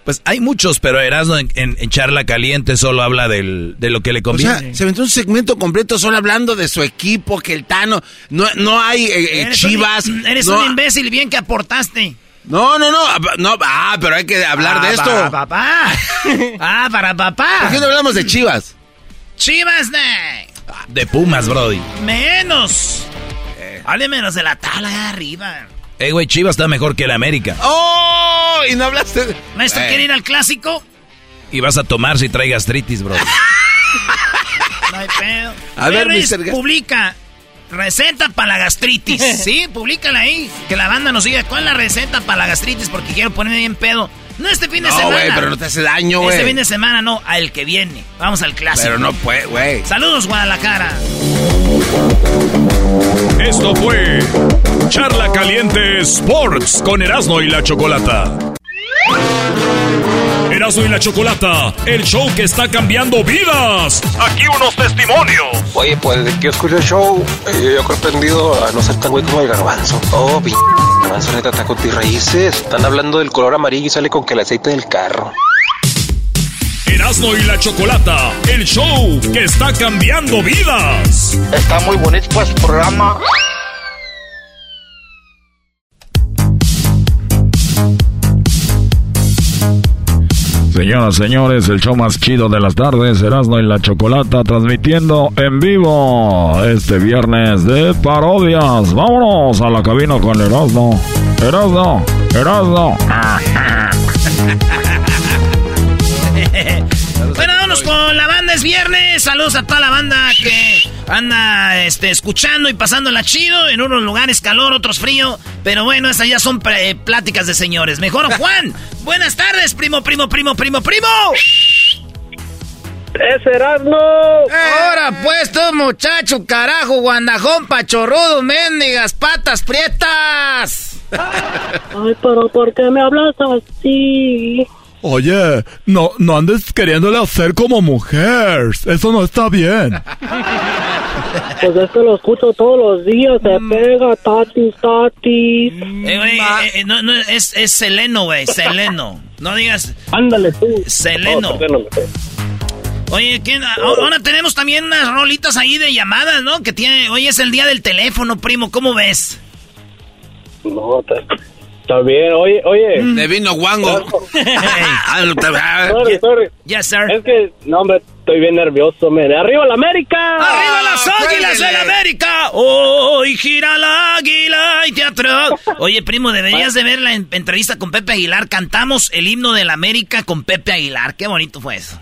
Pues hay muchos, pero Erasmo en, en, charla caliente solo habla del, de lo que le conviene. O sea, se metió un segmento completo solo hablando de su equipo, que el Tano, no, no hay eh, eh, chivas. eres un imbécil, bien que aportaste. No, no, no, no, ah, pero hay que hablar de ah, esto. Para papá. [laughs] ah, para papá. ¿Por qué no hablamos de chivas? Chivas, de... De Pumas, Brody. Menos. Eh. Hable menos de la tabla de arriba. Eh, güey, Chivas está mejor que el América. ¡Oh! Y no hablaste de... ¿Maestro quiere ir al clásico? Y vas a tomar si trae gastritis, bro. [laughs] no hay pedo. A ver, Mr. publica receta para la gastritis. [laughs] sí, públicala ahí. Que la banda nos diga cuál es la receta para la gastritis porque quiero ponerme bien pedo. No este fin de semana. No, güey, pero no te hace daño, güey. Este fin de semana no, al que viene. Vamos al clásico. Pero no puede, güey. Saludos, Guadalajara. Esto fue Charla Caliente Sports con Erasmo y la Chocolata. Erasmo y la Chocolata, el show que está cambiando vidas. Aquí unos testimonios. Oye, pues de que yo escucho el show, eh, yo creo aprendido a no ser tan güey como el garbanzo. Oh, p garbanzo neta está con tus raíces. Están hablando del color amarillo y sale con que el aceite del carro. Erasmo y la Chocolata, el show que está cambiando vidas. Está muy bonito pues programa. Señoras, señores, el show más chido de las tardes, Erasmo y la Chocolata, transmitiendo en vivo este viernes de parodias. Vámonos a la cabina con Erasmo. Erasmo, Erasmo. [laughs] bueno, vámonos con la banda, es viernes. Saludos a toda la banda que anda este, escuchando y pasándola chido. En unos lugares calor, otros frío. Pero bueno, esas ya son pláticas de señores. Mejor [laughs] Juan. Buenas tardes, primo, primo, primo, primo, primo. ¡Es Erasmo! Ahora pues tú, muchacho, carajo, guandajón, pachorrudo, mendigas, patas prietas. Ay, pero ¿por qué me hablas así? Oye, no, no andes queriéndole hacer como mujer. Eso no está bien. [laughs] Pues es que lo escucho todos los días. Se mm. pega, tatis, tatis. Eh, eh, eh, no, no, es, es Seleno, güey. Seleno. No digas. Ándale tú. Seleno. Oye, ¿quién? ahora tenemos también unas rolitas ahí de llamadas, ¿no? Que tiene. Hoy es el día del teléfono, primo. ¿Cómo ves? No, está, está bien. Oye, oye. De vino guango. sorry, [laughs] sorry. Yes, sir. Es que, no, hombre, estoy bien nervioso, man. ¡Arriba la América! ¡Arriba las águilas de la América! Hoy gira la águila y teatro. Oye, primo, deberías de ver la en- entrevista con Pepe Aguilar. Cantamos el himno de la América con Pepe Aguilar. Qué bonito fue eso.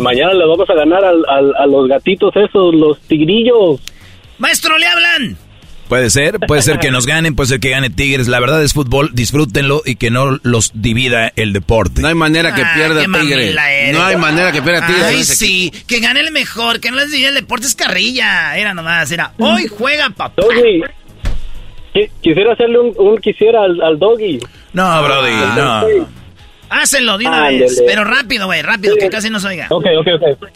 Mañana le vamos a ganar al, al- a los gatitos esos, los tigrillos. Maestro, le hablan. Puede ser, puede ser que nos ganen, puede ser que gane Tigres. La verdad es fútbol, disfrútenlo y que no los divida el deporte. No hay manera que Ah, pierda qué Tigres. No hay manera que pierda Tigres. Ay, sí, que gane el mejor, que no les diga el deporte es carrilla. Era nomás, era hoy juega papá. Doggy, qui- quisiera hacerle un, un quisiera al, al Doggy. No, Brody, no. Hácenlo de una vez, pero rápido, güey, rápido, que casi no se oiga. Ok, ok, ok.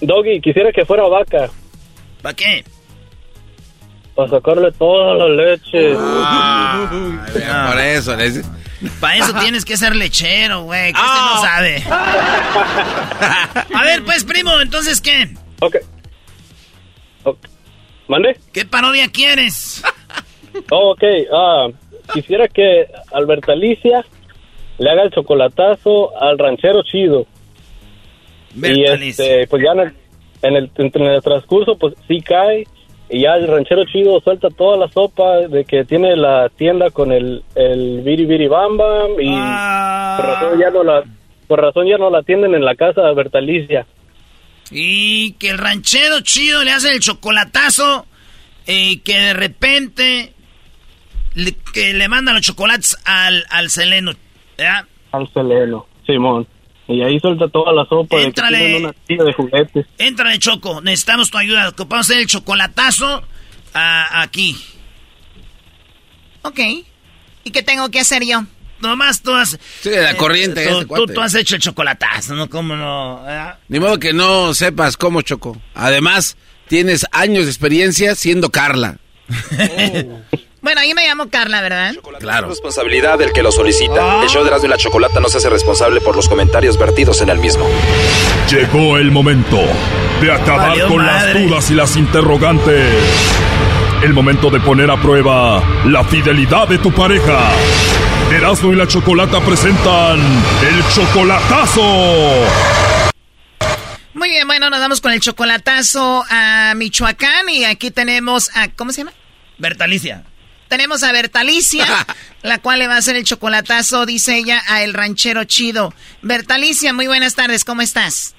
Doggy, quisiera que fuera vaca. ¿Para qué? Para sacarle toda la leche. Ah, mira, Por eso. les- Para eso tienes que ser lechero, güey, que usted Ah. no sabe. [laughs] A ver, pues, primo, entonces, ¿qué? Ok. Ok. ¿Mande? ¿Qué parodia quieres? [laughs] Oh, ok. Ah, quisiera que Alberta Alicia le haga el chocolatazo al ranchero chido. Y Berta este, pues ya en el, en el, en el transcurso, pues sí cae. Y ya el ranchero chido suelta toda la sopa de que tiene la tienda con el, el Biri Biri Bam Bam. Y por, razón ya no la, por razón ya no la atienden en la casa de Alberta Alicia. Y que el ranchero chido le hace el chocolatazo y que de repente le, que le manda los chocolates al, al seleno. ¿verdad? Al seleno, Simón. Y ahí suelta toda la sopa Éntrale. de que una tía de juguetes. Entra de Choco, necesitamos tu ayuda. Ocupamos hacer el chocolatazo ah, aquí. Ok. ¿Y qué tengo que hacer yo? Nomás tú has... Sí, de la corriente, tú, este tú- cuate. tú has hecho el chocolatazo, ¿no? ¿Cómo no? Ni modo que no sepas cómo chocó. Además, tienes años de experiencia siendo Carla. [laughs] Bueno, yo me llamo Carla, ¿verdad? Claro. Responsabilidad del que lo solicita. El show de Erasmo y la Chocolata no se hace responsable por los comentarios vertidos en el mismo. Llegó el momento de acabar Valió con madre. las dudas y las interrogantes. El momento de poner a prueba la fidelidad de tu pareja. Erasmo y la Chocolata presentan el chocolatazo. Muy bien, bueno, nos vamos con el chocolatazo a Michoacán y aquí tenemos a, ¿cómo se llama? Bertalicia. Tenemos a Bertalicia, [laughs] la cual le va a hacer el chocolatazo, dice ella, a el ranchero chido. Bertalicia, muy buenas tardes, ¿cómo estás?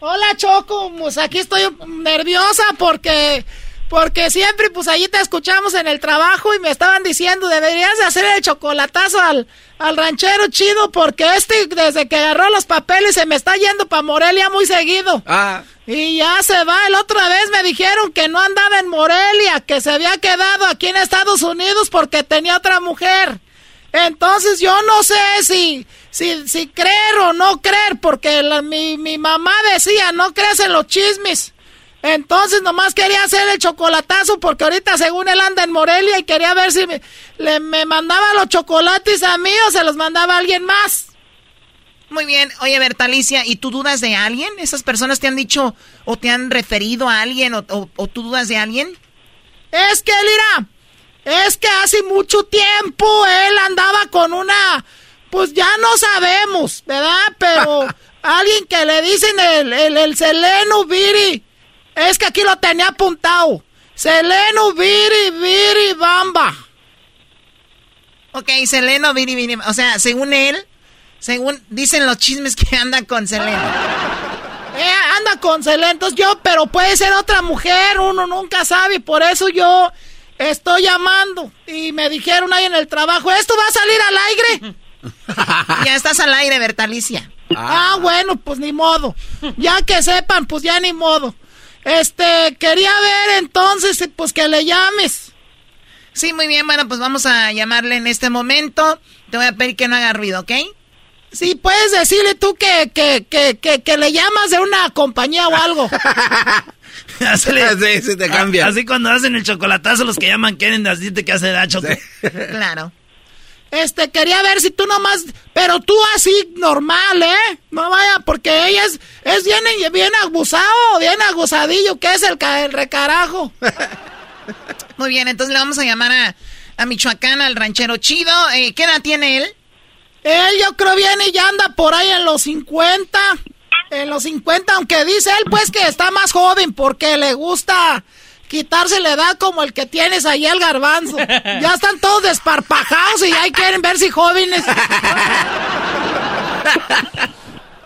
Hola Choco, pues aquí estoy nerviosa porque porque siempre pues allí te escuchamos en el trabajo y me estaban diciendo deberías de hacer el chocolatazo al, al ranchero chido porque este desde que agarró los papeles se me está yendo para Morelia muy seguido. Ah. Y ya se va, la otra vez me dijeron que no andaba en Morelia, que se había quedado aquí en Estados Unidos porque tenía otra mujer. Entonces yo no sé si, si, si creer o no creer, porque la- mi, mi mamá decía, no creas en los chismes. Entonces nomás quería hacer el chocolatazo porque ahorita según él anda en Morelia y quería ver si me, le, me mandaba los chocolates a mí o se los mandaba a alguien más. Muy bien, oye Bertalicia, ¿y tú dudas de alguien? ¿Esas personas te han dicho o te han referido a alguien o, o- o tú dudas de alguien? Es que, Lira, es que hace mucho tiempo él andaba con una, pues ya no sabemos, ¿verdad? Pero [laughs] alguien que le dicen el, el, el Seleno Viri, es que aquí lo tenía apuntado. Seleno Viri Viri Bamba. Ok, Seleno, viri, viri, o sea, según él, según dicen los chismes que anda con Seleno. [laughs] Eh, anda con Seleno, entonces yo, pero puede ser otra mujer, uno nunca sabe, y por eso yo estoy llamando. Y me dijeron ahí en el trabajo, ¿esto va a salir al aire? [laughs] ya estás al aire, Bertalicia. Ah, bueno, pues ni modo. Ya que sepan, pues ya ni modo. Este, quería ver entonces, pues que le llames. Sí, muy bien, bueno, pues vamos a llamarle en este momento. Te voy a pedir que no haga ruido, ¿ok? Sí, puedes decirle tú que, que, que, que, que le llamas de una compañía o algo. [laughs] Hazle- Sí, sí te cambia. Así cuando hacen el chocolatazo, los que llaman quieren decirte que hace da Choco. Claro. Este, quería ver si tú nomás, pero tú así normal, ¿eh? No vaya, porque ella es, es bien, bien abusado, bien abusadillo, que es el, el recarajo. [laughs] Muy bien, entonces le vamos a llamar a, a Michoacán, al ranchero chido. Eh, ¿Qué edad tiene él? Él yo creo viene y ya anda por ahí en los 50. En los 50, aunque dice él pues que está más joven porque le gusta quitarse la edad como el que tienes ahí el garbanzo. Ya están todos desparpajados y ya quieren verse jóvenes.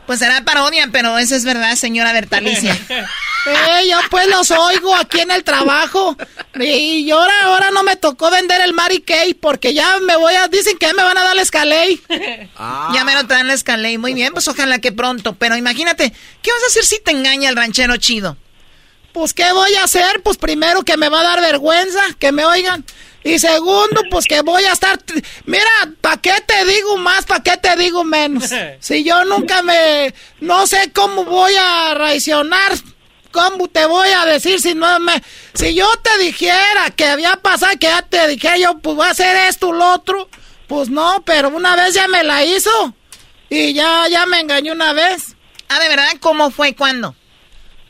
Pues será parodia, pero eso es verdad, señora Bertalicia. Eh, yo pues los oigo aquí en el trabajo. Y ahora, ahora no me tocó vender el Mary Kay porque ya me voy a... Dicen que me van a dar la escaley. Ya me lo traen la escaley. Muy bien, pues ojalá que pronto. Pero imagínate, ¿qué vas a hacer si te engaña el ranchero chido? Pues, ¿qué voy a hacer? Pues primero que me va a dar vergüenza, que me oigan. Y segundo, pues que voy a estar... Mira, ¿para qué te digo más? ¿Para qué te digo menos? [laughs] Si yo nunca me... No sé cómo voy a reaccionar ¿Cómo te voy a decir si no me... Si yo te dijera que había pasado, que ya te dije yo, pues voy a hacer esto, lo otro. Pues no, pero una vez ya me la hizo. Y ya, ya me engañó una vez. Ah, ¿de verdad? ¿Cómo fue? ¿Cuándo?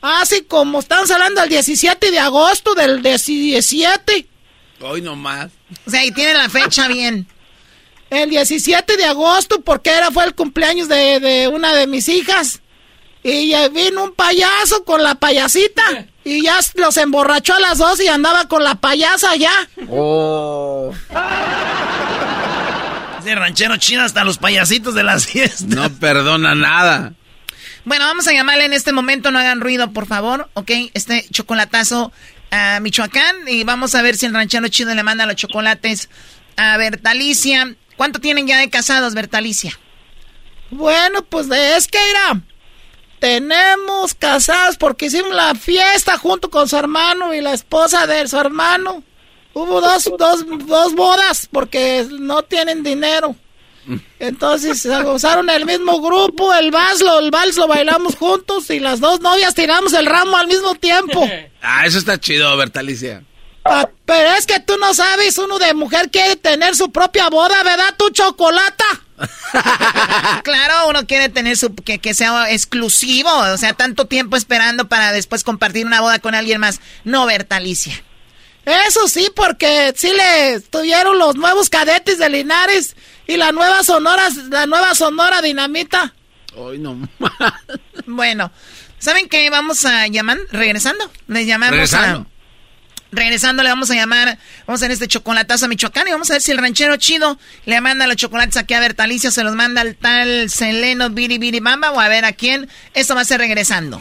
Ah, sí, como estamos hablando el 17 de agosto del 17. Hoy nomás. O sea, y tiene la fecha bien. El 17 de agosto, porque era, fue el cumpleaños de, de una de mis hijas. Y vino un payaso con la payasita. Y ya los emborrachó a las dos y andaba con la payasa ya. Oh. Ese ranchero chido hasta los payasitos de las fiestas. No perdona nada. Bueno, vamos a llamarle en este momento, no hagan ruido, por favor, ¿ok? Este chocolatazo a Michoacán y vamos a ver si el ranchero chido le manda los chocolates a Bertalicia. ¿Cuánto tienen ya de casados, Bertalicia? Bueno, pues es que tenemos casados porque hicimos la fiesta junto con su hermano y la esposa de su hermano. Hubo dos, dos, dos bodas porque no tienen dinero. Entonces se gozaron el mismo grupo, el vals, lo, el vals lo bailamos juntos y las dos novias tiramos el ramo al mismo tiempo. [laughs] Ah, eso está chido, Bertalicia. Ah, pero es que tú no sabes, uno de mujer quiere tener su propia boda, ¿verdad? Tu chocolata. [laughs] claro, uno quiere tener su que, que, sea exclusivo, o sea, tanto tiempo esperando para después compartir una boda con alguien más. No, Bertalicia. Eso sí, porque sí le tuvieron los nuevos cadetes de Linares y la nueva Sonora, la nueva Sonora Dinamita. Ay, no. bueno, ¿saben qué? Vamos a llamar, regresando. Les llamamos regresando. a Regresando le vamos a llamar, vamos a hacer este chocolatazo a Michoacán y vamos a ver si el ranchero chido le manda los chocolates aquí a Bertalicia, se los manda al tal Seleno Biri Biri Bamba o a ver a quién. Esto va a ser regresando.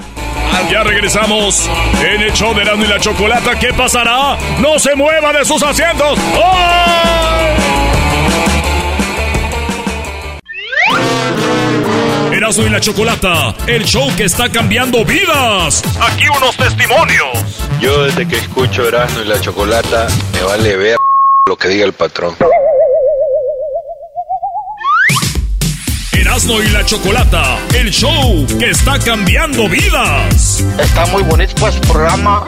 Ya regresamos en el show de y la Chocolata. ¿Qué pasará? ¡No se mueva de sus asientos! Erasmo y la Chocolata, el show que está cambiando vidas. Aquí unos testimonios. Yo desde que escucho Erasmo y la Chocolata, me vale ver lo que diga el patrón. Erasmo y la Chocolata, el show que está cambiando vidas. Está muy bonito pues programa.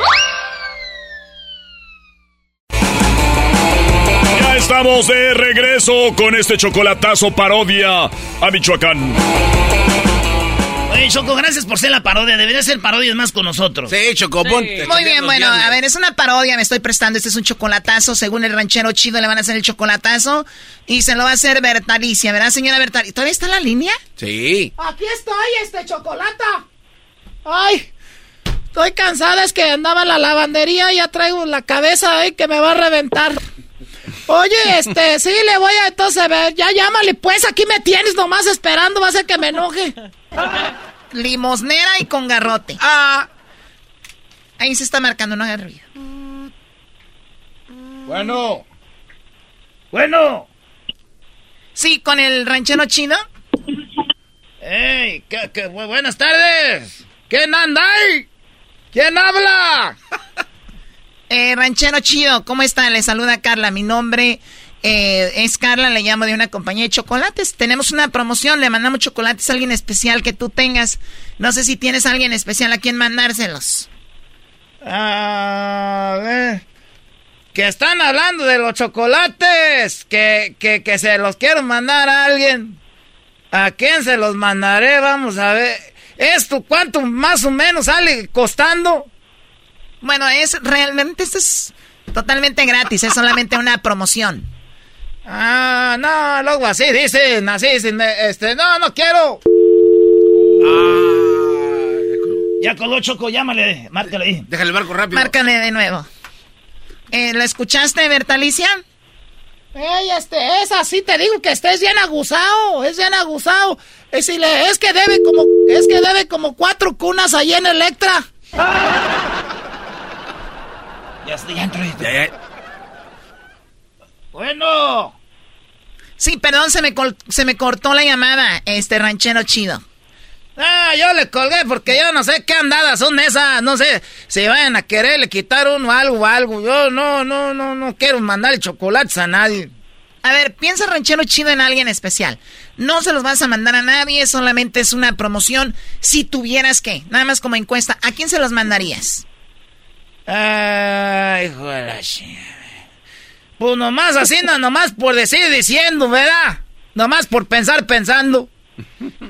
Estamos de regreso con este chocolatazo parodia a Michoacán. Oye, Choco, gracias por ser la parodia. Debería ser parodias más con nosotros. Sí, Choco, ponte. Muy bien, bueno, a ver, es una parodia, me estoy prestando. Este es un chocolatazo. Según el ranchero chido, le van a hacer el chocolatazo. Y se lo va a hacer Bertalicia, ¿verdad, señora Bertalicia? ¿Todavía está en la línea? Sí. Aquí estoy, este chocolata. Ay, estoy cansada, es que andaba en la lavandería y ya traigo la cabeza ahí que me va a reventar. Oye, este, sí, le voy a entonces ver, ya llámale, pues aquí me tienes nomás esperando, va a ser que me enoje. Limosnera y con garrote. Ah. Ahí se está marcando, no haga ruido. Bueno. Bueno. Sí, con el ranchero chino. ¡Ey! ¿qué, qué, bu- buenas tardes! ¿Quién anda ahí? ¿Quién habla? Eh, ranchero chido, ¿cómo está? Le saluda Carla. Mi nombre eh, es Carla, le llamo de una compañía de chocolates. Tenemos una promoción, le mandamos chocolates a alguien especial que tú tengas. No sé si tienes a alguien especial a quien mandárselos. A ver. Que están hablando de los chocolates. Que, que, que se los quiero mandar a alguien. ¿A quién se los mandaré? Vamos a ver. ¿Esto cuánto más o menos sale costando? Bueno, es realmente, este es Totalmente gratis, es solamente una promoción. Ah, no, luego así dicen, así dicen, este, no, no quiero. Ah, ya coló Choco, llámale, márcale ahí. Déjale el barco rápido. Márcale de nuevo. Eh, ¿Lo escuchaste, Bertalicia? Ey, este, es así, te digo que estés bien aguzado, es bien aguzado. Es, es que debe como, es que debe como cuatro cunas ahí en Electra. Ya estoy, ya entro. Ya, ya. Bueno. Sí, perdón, se me, se me cortó la llamada, este ranchero chido. Ah, yo le colgué porque yo no sé qué andadas son esas, no sé si vayan a quererle quitar uno algo o algo. Yo no, no, no, no quiero mandarle chocolates a nadie. A ver, piensa ranchero chido en alguien especial. No se los vas a mandar a nadie, solamente es una promoción. Si tuvieras que, nada más como encuesta, ¿a quién se los mandarías? Ay, hijo de la Pues nomás así, no, nomás por decir diciendo, ¿verdad? Nomás por pensar pensando.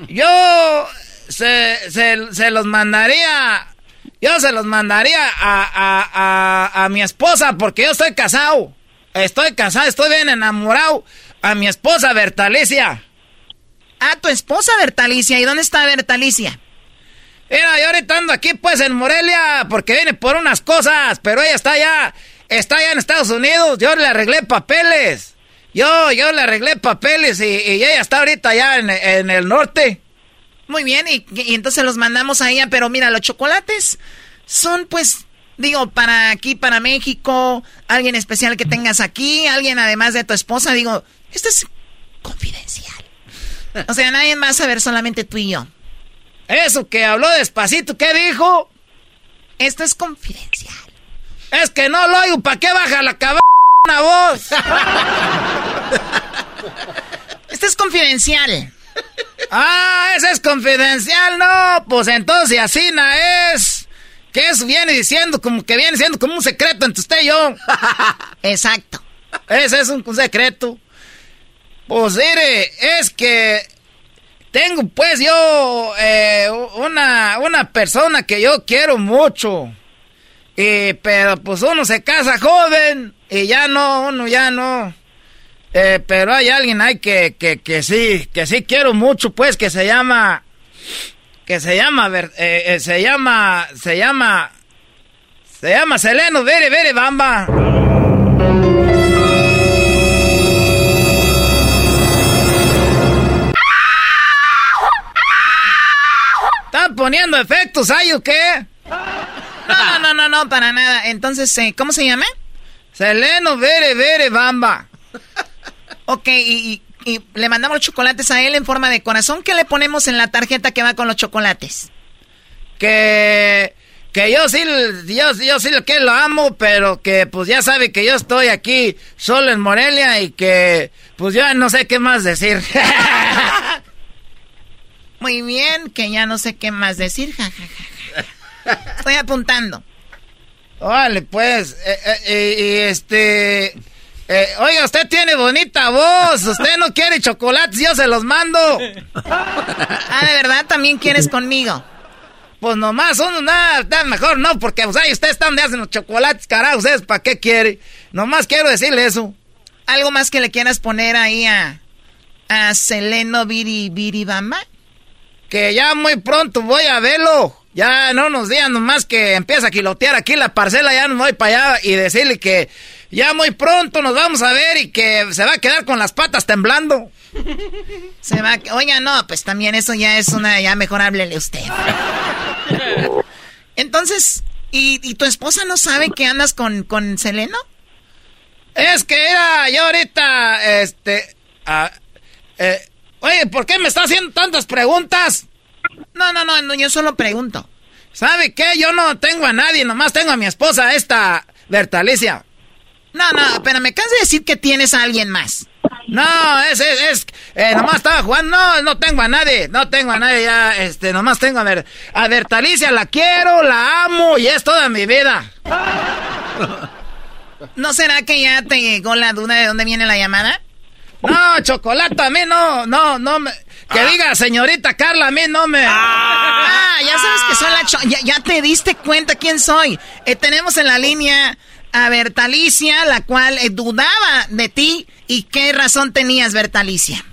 Yo se, se, los mandaría. Yo se los mandaría a, a, a, a mi esposa porque yo estoy casado. Estoy casado, estoy bien enamorado. A mi esposa Bertalicia. A tu esposa Bertalicia. ¿Y dónde está Bertalicia? Mira, yo ahorita ando aquí pues en Morelia porque viene por unas cosas, pero ella está allá, está allá en Estados Unidos, yo le arreglé papeles. Yo, yo le arreglé papeles y, ella está ahorita allá en, el norte. Muy bien, y, entonces los mandamos a ella, pero mira, los chocolates son pues, digo, para aquí, para México, alguien especial que tengas aquí, alguien además de tu esposa, digo, esto es confidencial. [laughs] O sea, nadie va a saber, solamente tú y yo. Eso que habló despacito, ¿qué dijo? Esto es confidencial. Es que no lo oigo, ¿para qué baja la cabana voz? [laughs] Esto es confidencial. Ah, ese es confidencial, no. Pues entonces así no es. Que eso viene diciendo como que viene siendo como un secreto entre usted y yo. [laughs] Exacto. Ese es un secreto. Pues mire, es que tengo pues yo eh, una, una persona que yo quiero mucho. Y, pero pues uno se casa joven y ya no, uno ya no. Eh, pero hay alguien ahí que, que, que, sí, que sí quiero mucho, pues, que se llama, que se llama, eh, se llama, se llama, se llama Seleno Vere Vere Bamba. Poniendo efectos ahí o qué? No, no, no, no, para nada. Entonces, eh, ¿cómo se llama? Seleno Vere Vere Bamba. ok, y, le mandamos los chocolates a él en forma de corazón. ¿Qué le ponemos en la tarjeta que va con los chocolates? Que que yo sí, yo, yo sí que lo amo, pero que pues ya sabe que yo estoy aquí solo en Morelia y que pues ya no sé qué más decir. [laughs] Muy bien, que ya no sé qué más decir. Estoy apuntando. Vale, pues, eh, eh, y este... Eh, oiga, usted tiene bonita voz. Usted no quiere chocolates, yo se los mando. ah, ¿de verdad también quieres conmigo? Pues nomás, uno nada, mejor no, porque pues, ahí ustedes están de hacen los chocolates, carajo, ¿ustedes para qué quiere? Nomás quiero decirle eso. ¿Algo más que le quieras poner ahí a, a Seleno Viri Viribamba? Que ya muy pronto voy a verlo. Ya no nos digan nomás que empieza a quilotear aquí la parcela, ya no voy para allá y decirle que ya muy pronto nos vamos a ver y que se va a quedar con las patas temblando. Se va, oiga, no, pues también eso ya es una, ya mejor háblele usted. Entonces, ¿y, tu esposa no sabe que andas con, con Seleno? Es que era yo ahorita, este, ah, eh, oye, ¿por qué me está haciendo tantas preguntas? No, no, no, yo solo pregunto. ¿Sabe qué? Yo no tengo a nadie, nomás tengo a mi esposa, esta Bertalicia. No, no, pero me cansé de decir que tienes a alguien más. No, es, es, es eh, nomás estaba jugando, no, no tengo a nadie, no tengo a nadie ya, este, nomás tengo a ver, a Bertalicia la quiero, la amo y es toda mi vida. ¿No será que ya te llegó la duda de dónde viene la llamada? No, chocolate, a mí no, no, no me... Que ah. diga, señorita Carla, a mí no me... Ah, ya sabes que soy la... ya, te diste cuenta quién soy. Eh, tenemos en la línea a Bertalicia, la cual eh, dudaba de ti. ¿Y qué razón tenías, Bertalicia?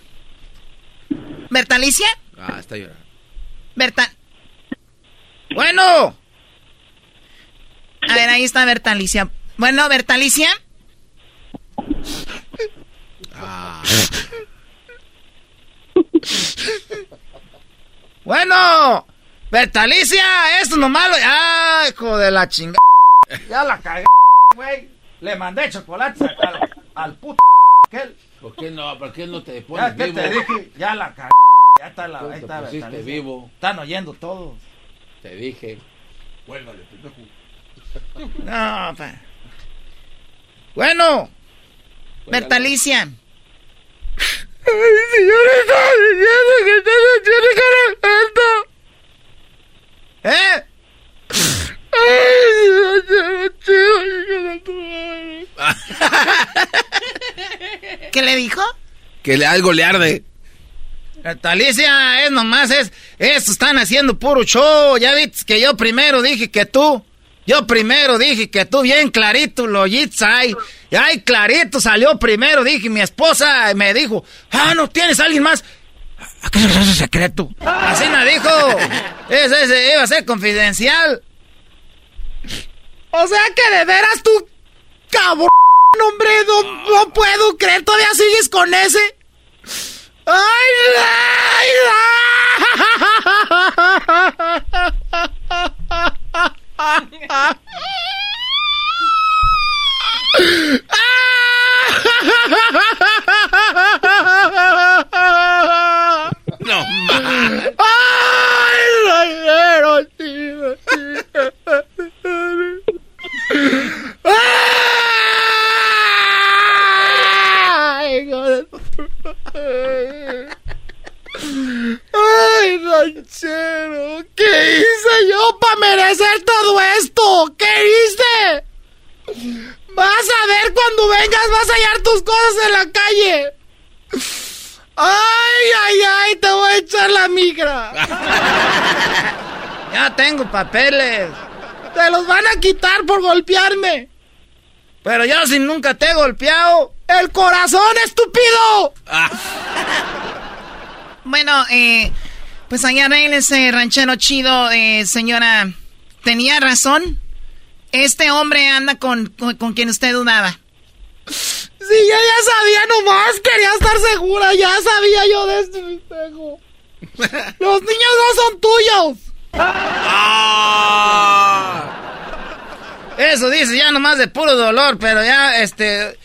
¿Bertalicia? Ah, está llorando. Berta... Bueno. A ver, ahí está Bertalicia. Bueno, Bertalicia. Ah. [laughs] bueno, Bertalicia, esto es lo malo. Ah, hijo de la chingada. Ya la cagué, güey. Le mandé chocolate al, al puto aquel. ¿Por qué no? ¿Por qué no te pones ya, ¿qué te dije? Ya la cagué. Ya está la. Ahí está Bertalicia. vivo. Están oyendo todos. Te dije. Vuélvale, pendejo. No, pa. Bueno, Bertalicia. Ay, señor, estaba diciendo que está haciendo ¿Eh? Ay, ¿Qué le dijo? Que le, algo le arde. Bertalicia, es nomás, es, eso están haciendo puro show. Ya viste que yo primero dije que tú. Yo primero dije que tú bien clarito lo oíste ahí. Y ahí clarito salió primero. Dije, mi esposa me dijo, ah, ¿no tienes alguien más? ¿Acaso es ese secreto? Así me dijo. [laughs] Ese, ese iba a ser confidencial. O sea que de veras tú, cabrón, hombre, no, no puedo creer. ¿Todavía sigues con ese? ¡Ay, ay, ay! [laughs] No más. ¡Ay, tío, ¡Ay, ranchero! ¿Qué hice yo para merecer todo esto? ¿Qué hice? Vas a ver cuando vengas, vas a hallar tus cosas en la calle. ¡Ay, ay, ay! Te voy a echar la migra. [laughs] ya tengo papeles. Te los van a quitar por golpearme. Pero yo si nunca te he golpeado. ¡El corazón, estúpido! Ah. bueno, eh, pues allá ese ranchero chido, eh, señora. ¿Tenía razón? Este hombre anda con, con, quien usted dudaba. Sí, yo ya sabía nomás, quería estar segura, ya sabía yo de este. Los niños no son tuyos. Ah. Eso dice ya nomás de puro dolor, pero ya, este...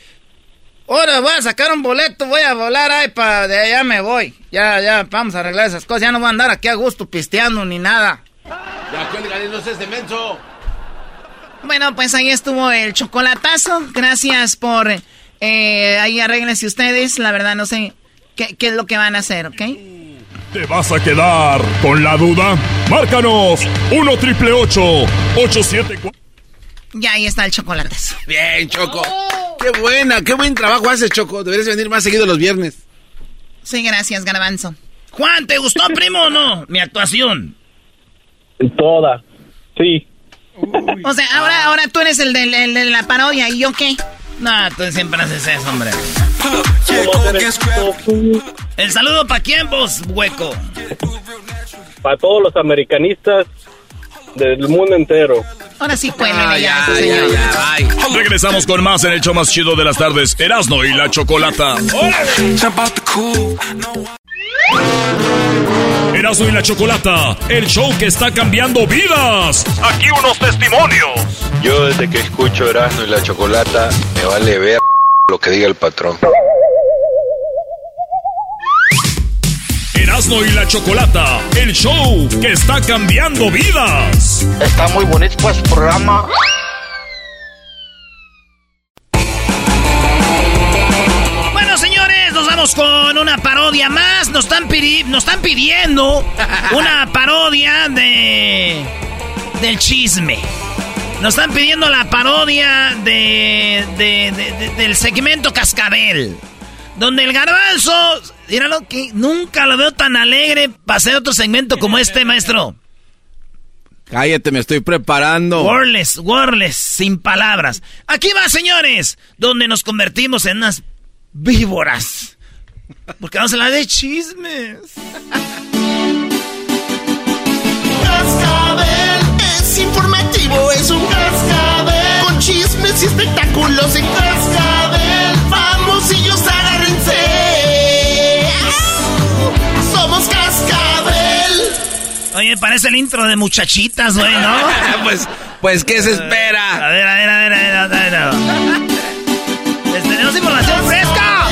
Ahora voy a sacar un boleto, voy a volar ahí para de allá me voy. Ya, ya, vamos a arreglar esas cosas. Ya no voy a andar aquí a gusto pisteando ni nada. Ya, cuélgale, no seas demenso. Bueno, pues ahí estuvo el chocolatazo. Gracias por... Eh, ahí arreglense ustedes. La verdad no sé qué, qué es lo que van a hacer, ¿ok? ¿Te vas a quedar con la duda? Márcanos 1 triple 874. Ya ahí está el chocolatazo. Bien, Choco. Qué buena, qué buen trabajo haces, Choco. Deberías venir más seguido los viernes. Sí, gracias, Garbanzo. Juan, ¿te gustó, primo, o no? Mi actuación. Toda. Sí. O sea, ahora, ahora tú eres el de, el de la parodia, ¿y yo qué? No, tú siempre haces eso, hombre. El saludo para quién, vos, hueco. Para todos los americanistas del mundo entero. Ahora sí cuélguenle Ah, ya, ya. Regresamos con más en el show más chido de las tardes. Erasno y la Chocolata. Erasno y la Chocolata, el show que está cambiando vidas. Aquí unos testimonios. Yo desde que escucho Erasmo y la Chocolata, me vale ver lo que diga el patrón. Y la Chocolata, el show que está cambiando vidas. Está muy bonito pues el programa. Bueno, señores, nos vamos con una parodia más. Nos están, pidi- nos están pidiendo una parodia de. del chisme. Nos están pidiendo la parodia de, de- de- de- del segmento Cascabel. Donde el garbanzo. Míralo que nunca lo veo tan alegre hacer otro segmento como este, maestro. Cállate, me estoy preparando. Wordless, wordless, sin palabras. Aquí va, señores, donde nos convertimos en unas víboras. Porque vamos a hablar de chismes. Cascabel es informativo, es un cascabel. Con chismes y espectáculos en cascabel. Famosillos agárrense. Somos cascabel. Oye, parece el intro de muchachitas, güey, ¿no? [laughs] pues, pues, ¿qué se espera? A ver, a ver, a ver, a ver, a ver. a ver. Les tenemos información fresca.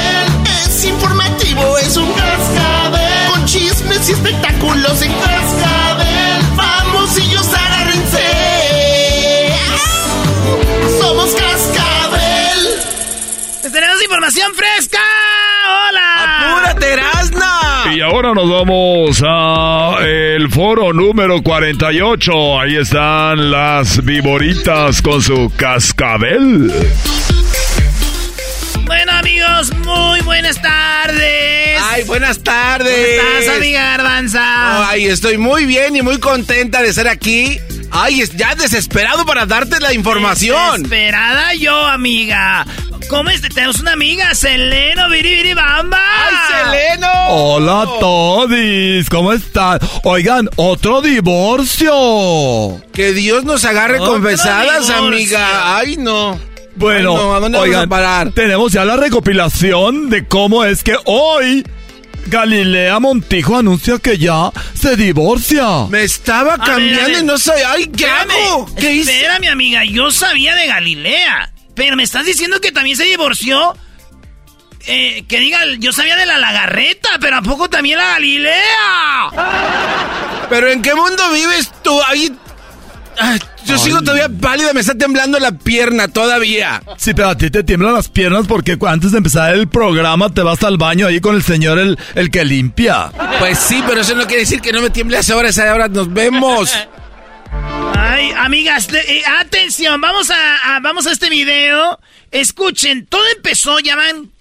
Es informativo, es un cascabel. Con chismes y espectáculos en cascabel. Famosillos agárrense. Somos cascabel. Les tenemos información fresca. ¡Hola! ¡Apúrate! Y ahora nos vamos a el foro número 48. Ahí están las viboritas con su cascabel. Bueno, amigos, muy buenas tardes. Ay, buenas tardes. ¿Cómo estás, amiga Garbanza? Ay, estoy muy bien y muy contenta de estar aquí. Ay, ya desesperado para darte la información. Desesperada yo, amiga. ¿Cómo es? Tenemos una amiga, Seleno Biribiribamba. ¡Ay, Seleno! Hola, Todis. ¿Cómo están? Oigan, otro divorcio. Que Dios nos agarre confesadas, divorcio. amiga. Ay, no. Bueno, Ay, no, ¿a dónde vamos oigan, a parar? tenemos ya la recopilación de cómo es que hoy Galilea Montijo anuncia que ya se divorcia. Me estaba A ver, cambiando a ver. y no sé. Ay, ¿qué Espérame, hago? ¿Qué hice? Espérame, amiga. Yo sabía de Galilea. Pero me estás diciendo que también se divorció. Eh, que diga, yo sabía de la lagarreta, pero ¿a poco también la Galilea? ¿Pero en qué mundo vives tú? Ay, yo sigo todavía pálida, me está temblando la pierna todavía. Sí, pero a ti te tiemblan las piernas porque antes de empezar el programa te vas al baño ahí con el señor el, el que limpia. Pues sí, pero eso no quiere decir que no me tiemble a esa hora, a esa hora nos vemos. [laughs] Ay, amigas, eh, atención, vamos a, a- vamos a este video. Escuchen, todo empezó, ya van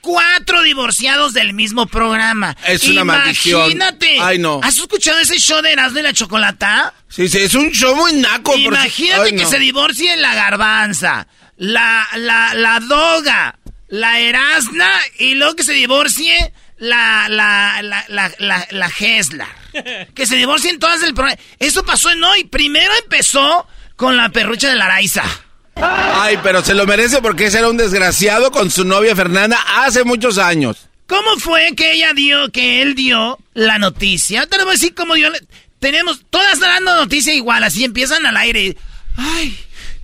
cuatro divorciados del mismo programa. Es una maldición. Imagínate. Ay, no. ¿Has escuchado ese show de Erasmo y la Chocolata? Sí, sí, es un show muy naco. por- Imagínate Ay, que no. se divorcien la garbanza, la, la, la doga, la erasna y luego que se divorcie la, la, la, la, la, la Gesla. [laughs] Que se divorcien todas del programa. Eso pasó en hoy. Primero empezó con la perrucha de la Araiza. Ay, pero se lo merece porque ese era un desgraciado con su novia Fernanda hace muchos años. ¿Cómo fue que ella dio, que él dio la noticia? Te lo voy a decir cómo dio. la- Tenemos, todas dando noticia igual, así empiezan al aire. Ay,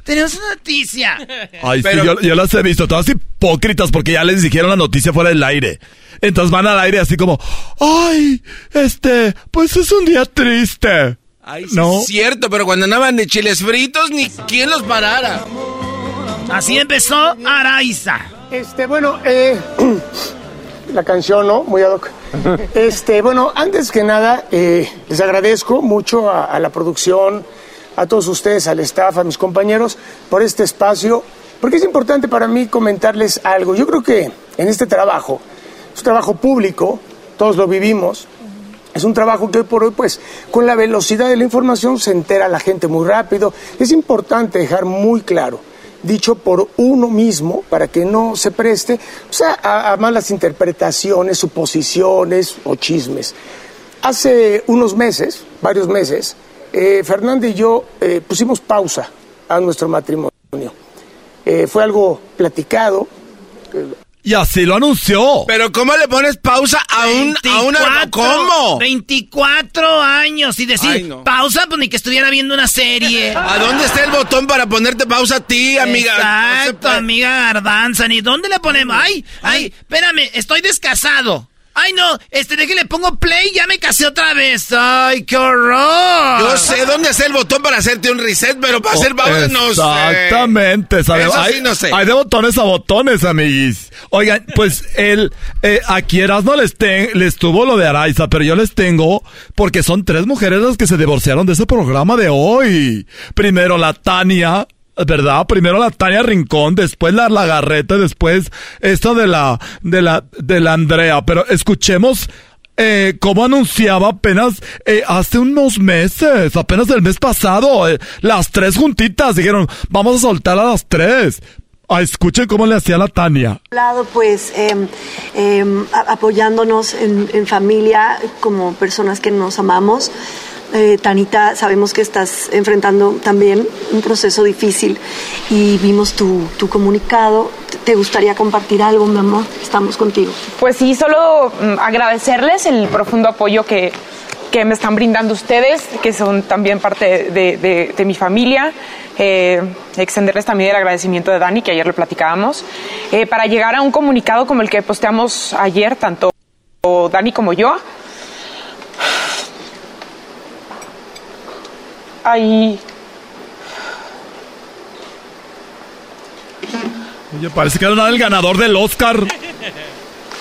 tenemos una noticia. Ay, Pero- sí, yo, yo las he visto, todas hipócritas porque ya les dijeron la noticia fuera del aire. Entonces van al aire así como, ay, este, pues es un día triste. Ay, sí No. es cierto, pero cuando andaban de chiles fritos, ni quien los parara. Así empezó Araiza. Este, bueno, eh, [clears throat] la canción, ¿no? Muy ad hoc. [laughs] Este, bueno, antes que nada, eh, les agradezco mucho a, a la producción, a todos ustedes, al staff, a mis compañeros, por este espacio, porque es importante para mí comentarles algo. Yo creo que en este trabajo, es un trabajo público, todos lo vivimos, es un trabajo que hoy por hoy, pues, con la velocidad de la información se entera la gente muy rápido. Es importante dejar muy claro, dicho por uno mismo, para que no se preste a, a malas interpretaciones, suposiciones o chismes. Hace unos meses, varios meses, eh, y yo eh, pusimos pausa a nuestro matrimonio. Eh, fue algo platicado. Y así lo anunció. Pero ¿cómo le pones pausa a un a una 24, ¿Cómo? 24 años y decir Ay, no. pausa, pues ni que estuviera viendo una serie. [laughs] ¿A dónde está el botón para ponerte pausa a ti, amiga? Exacto, No se amiga Garbanza. ¿Ni dónde le ponemos? Ay, ay, espérame, estoy descasado. Ay, no, este, de que le pongo play, ya me casé otra vez. Ay, qué horror. Yo sé dónde está el botón para hacerte un reset, pero para hacer pausa no sé. Exactamente, ¿sabes? Eso sí hay, no sé. hay de botones a botones, amiguis. Oigan, pues el eh, aquí Erasmo les, ten- les tuvo lo de Araiza, pero yo les tengo porque son tres mujeres las que se divorciaron de ese programa de hoy. Primero la Tania. ¿Verdad? Primero la Tania Rincón, después la Lagarreta, después esto de la, de la, de la Andrea. Pero escuchemos eh, como anunciaba apenas eh, hace unos meses, apenas el mes pasado, eh, las tres juntitas dijeron, vamos a soltar a las tres. Ah, escuchen cómo le hacía la Tania. lado, pues em, em, apoyándonos en familia como personas que nos amamos. Eh, Tanita, sabemos que estás enfrentando también un proceso difícil y vimos tu, tu comunicado. ¿Te gustaría compartir algo, mi amor? Estamos contigo. Pues sí, solo mm, agradecerles el profundo apoyo que, que me están brindando ustedes, que son también parte de, de- de mi familia. Eh, extenderles también el agradecimiento de Dani, que ayer lo platicábamos, eh, para llegar a un comunicado como el que posteamos ayer, tanto Dani como yo. Ahí Oye, parece que era el ganador del Oscar.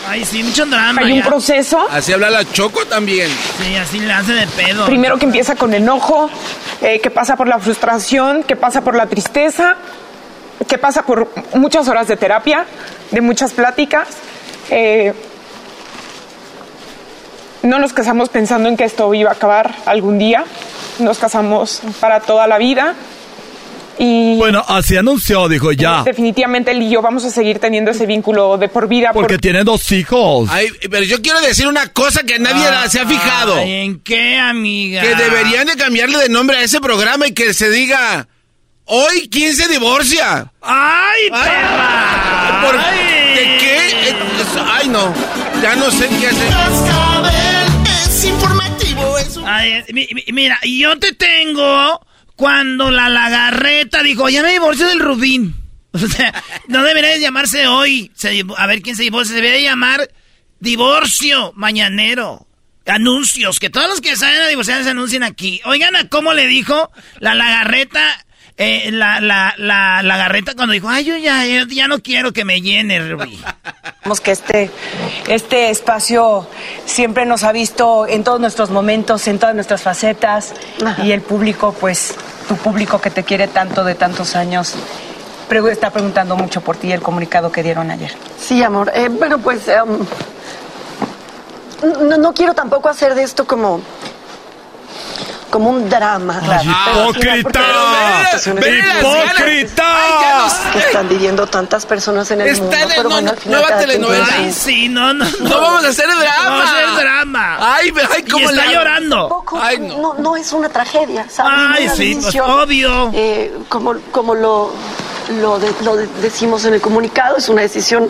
Ay, sí, mucho drama. hay un ya. proceso. Así habla la Choco también. Sí, así le hace de pedo. Primero que empieza con enojo, eh, que pasa por la frustración, que pasa por la tristeza, que pasa por muchas horas de terapia, de muchas pláticas. Eh, no nos casamos pensando en que esto iba a acabar algún día. Nos casamos para toda la vida. Y Bueno, así anunció, dijo ya. definitivamente él y yo vamos a seguir teniendo ese vínculo de por vida. por- Porque tiene dos hijos. Ay, pero yo quiero decir una cosa que nadie se ha fijado. Ay, ¿En qué, amiga? Que deberían de cambiarle de nombre a ese programa y que se diga, hoy quién se divorcia. ¡Ay, perra! ¿Por. ¿De qué? Eh, es- Ay, no. Ya no sé qué hacer. Mi- mira, yo te tengo cuando la lagarreta dijo, ya me divorcio del Rubín. [laughs] O sea, no debería de llamarse hoy. A ver quién se divorcia. Se debería de llamar divorcio mañanero. Anuncios, que todos los que saben a divorciar se anuncien aquí. Oigan, ¿a cómo le dijo la lagarreta? Eh, la, la, la lagarreta cuando dijo, ay, yo ya, yo ya no quiero que me llene, Rubí. Sabemos que este, este espacio siempre nos ha visto en todos nuestros momentos, en todas nuestras facetas y el público, pues tu público que te quiere tanto de tantos años, está preguntando mucho por ti y el comunicado que dieron ayer. Sí, amor. Eh, bueno, pues em, no, no quiero tampoco hacer de esto como como un drama. Hipócrita. Ve ¡Hipócrita! que están viviendo tantas personas en el Está mundo. pero no, bueno, no, al final nueva cada quien telenovela. Ay, sí, no, no, no. No vamos a hacer drama. Vamos a hacer drama. Ay, pero- ay, Y cómo está le- llorando. Tampoco, Ay, no. no. no, es una tragedia, ¿sabes? Ay, sí, pues, obvio. eh, como como lo, lo, de- lo de- decimos en el comunicado, es una decisión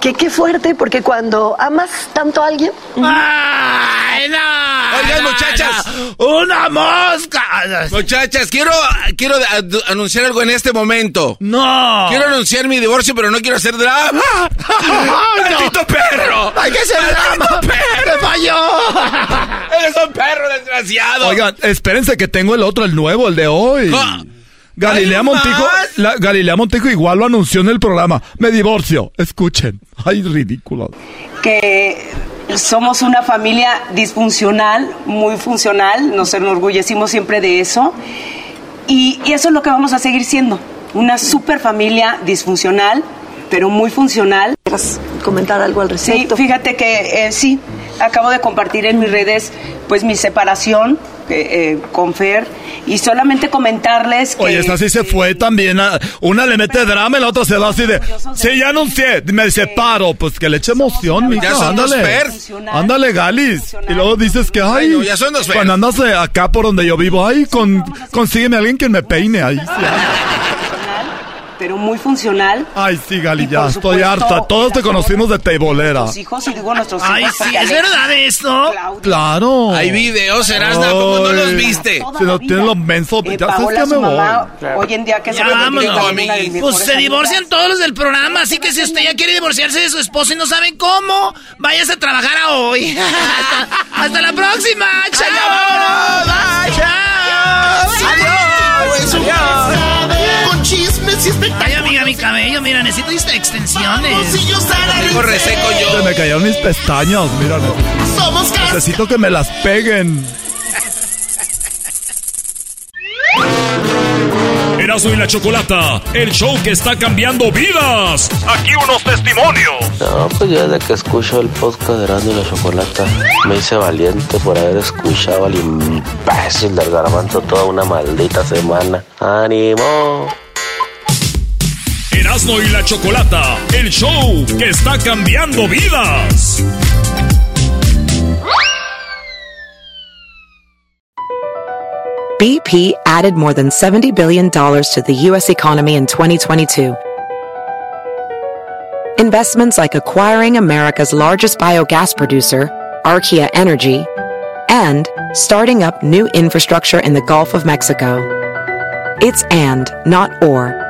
que qué fuerte, porque cuando amas tanto a alguien... ¡Ay, no! Oigan, no, muchachas. no. ¡Una mosca! Muchachas, quiero, quiero anunciar algo en este momento. ¡No! Quiero anunciar mi divorcio, pero no quiero hacer drama. [laughs] ¡Maldito perro! ¡Hay que hacer drama! ¡Te falló! ¡Eres un perro desgraciado! Oigan, espérense que tengo el otro, el nuevo, el de hoy. Ah. Galilea ¿Hay Montijo, la- Galilea Montijo igual lo anunció en el programa. Me divorcio. Escuchen. Ay, ridículo. que somos una familia disfuncional, muy funcional, nos enorgullecimos siempre de eso y, y eso es lo que vamos a seguir siendo, una super familia disfuncional, pero muy funcional. ¿Quieres comentar algo al Sí, respecto? fíjate que eh, sí, acabo de compartir en mis redes pues mi separación eh, eh, con Fer y solamente comentarles que... Oye, esta sí se fue también. a- Una le mete drama y la otra se va así de. Sí, ya anuncié. Me separo. Pues que le eche emoción, mija. Ya son dos Ándale. Ándale, Galis. Y luego dices que, ay. ya. Cuando andas eh, acá por donde yo vivo, ay, con, consígueme a alguien que me peine. Ay, sí. Pero muy funcional. Ay, sí, Gali, ya estoy supuesto, harta. Todos te conocimos de teibolera. Nuestros hijos, y digo nuestros Ay, hijos. sí, porque ¿es verdad esto? Claudia, Claro. Hay videos, Erasna, ¿cómo no los Ay. viste? Si no vida. tienes los mensos, Eh, ya sabes Paola, que me su voy. mamá, Hoy en día que Ya se convirtió vámonos. de Pues se amigas. divorcian todos los del programa, así que si usted ya quiere divorciarse de su esposo y no sabe cómo, váyase a trabajar a hoy. [laughs] Hasta la próxima. Chao. Chao. Adiós. Con chismes y Ay, amiga, mi cabello, mira, necesito extensiones. Tengo reseco Se yo. me cayeron mis pestañas, mira. Somos cas- Necesito que me las peguen. Erasmo y la Chocolata, el show que está cambiando vidas. Aquí unos testimonios. No, pues yo desde que escucho el podcast de Erasmo y la Chocolata, me hice valiente por haber escuchado al imbécil del garbanzo toda una maldita semana. ¡Ánimo! Erasmo y la Chocolata, el show que está cambiando vidas. BP added more than $70 billion to the U.S. economy in 2022. Investments like acquiring America's largest biogas producer, Archaea Energy, and starting up new infrastructure in the Gulf of Mexico. It's and, not or.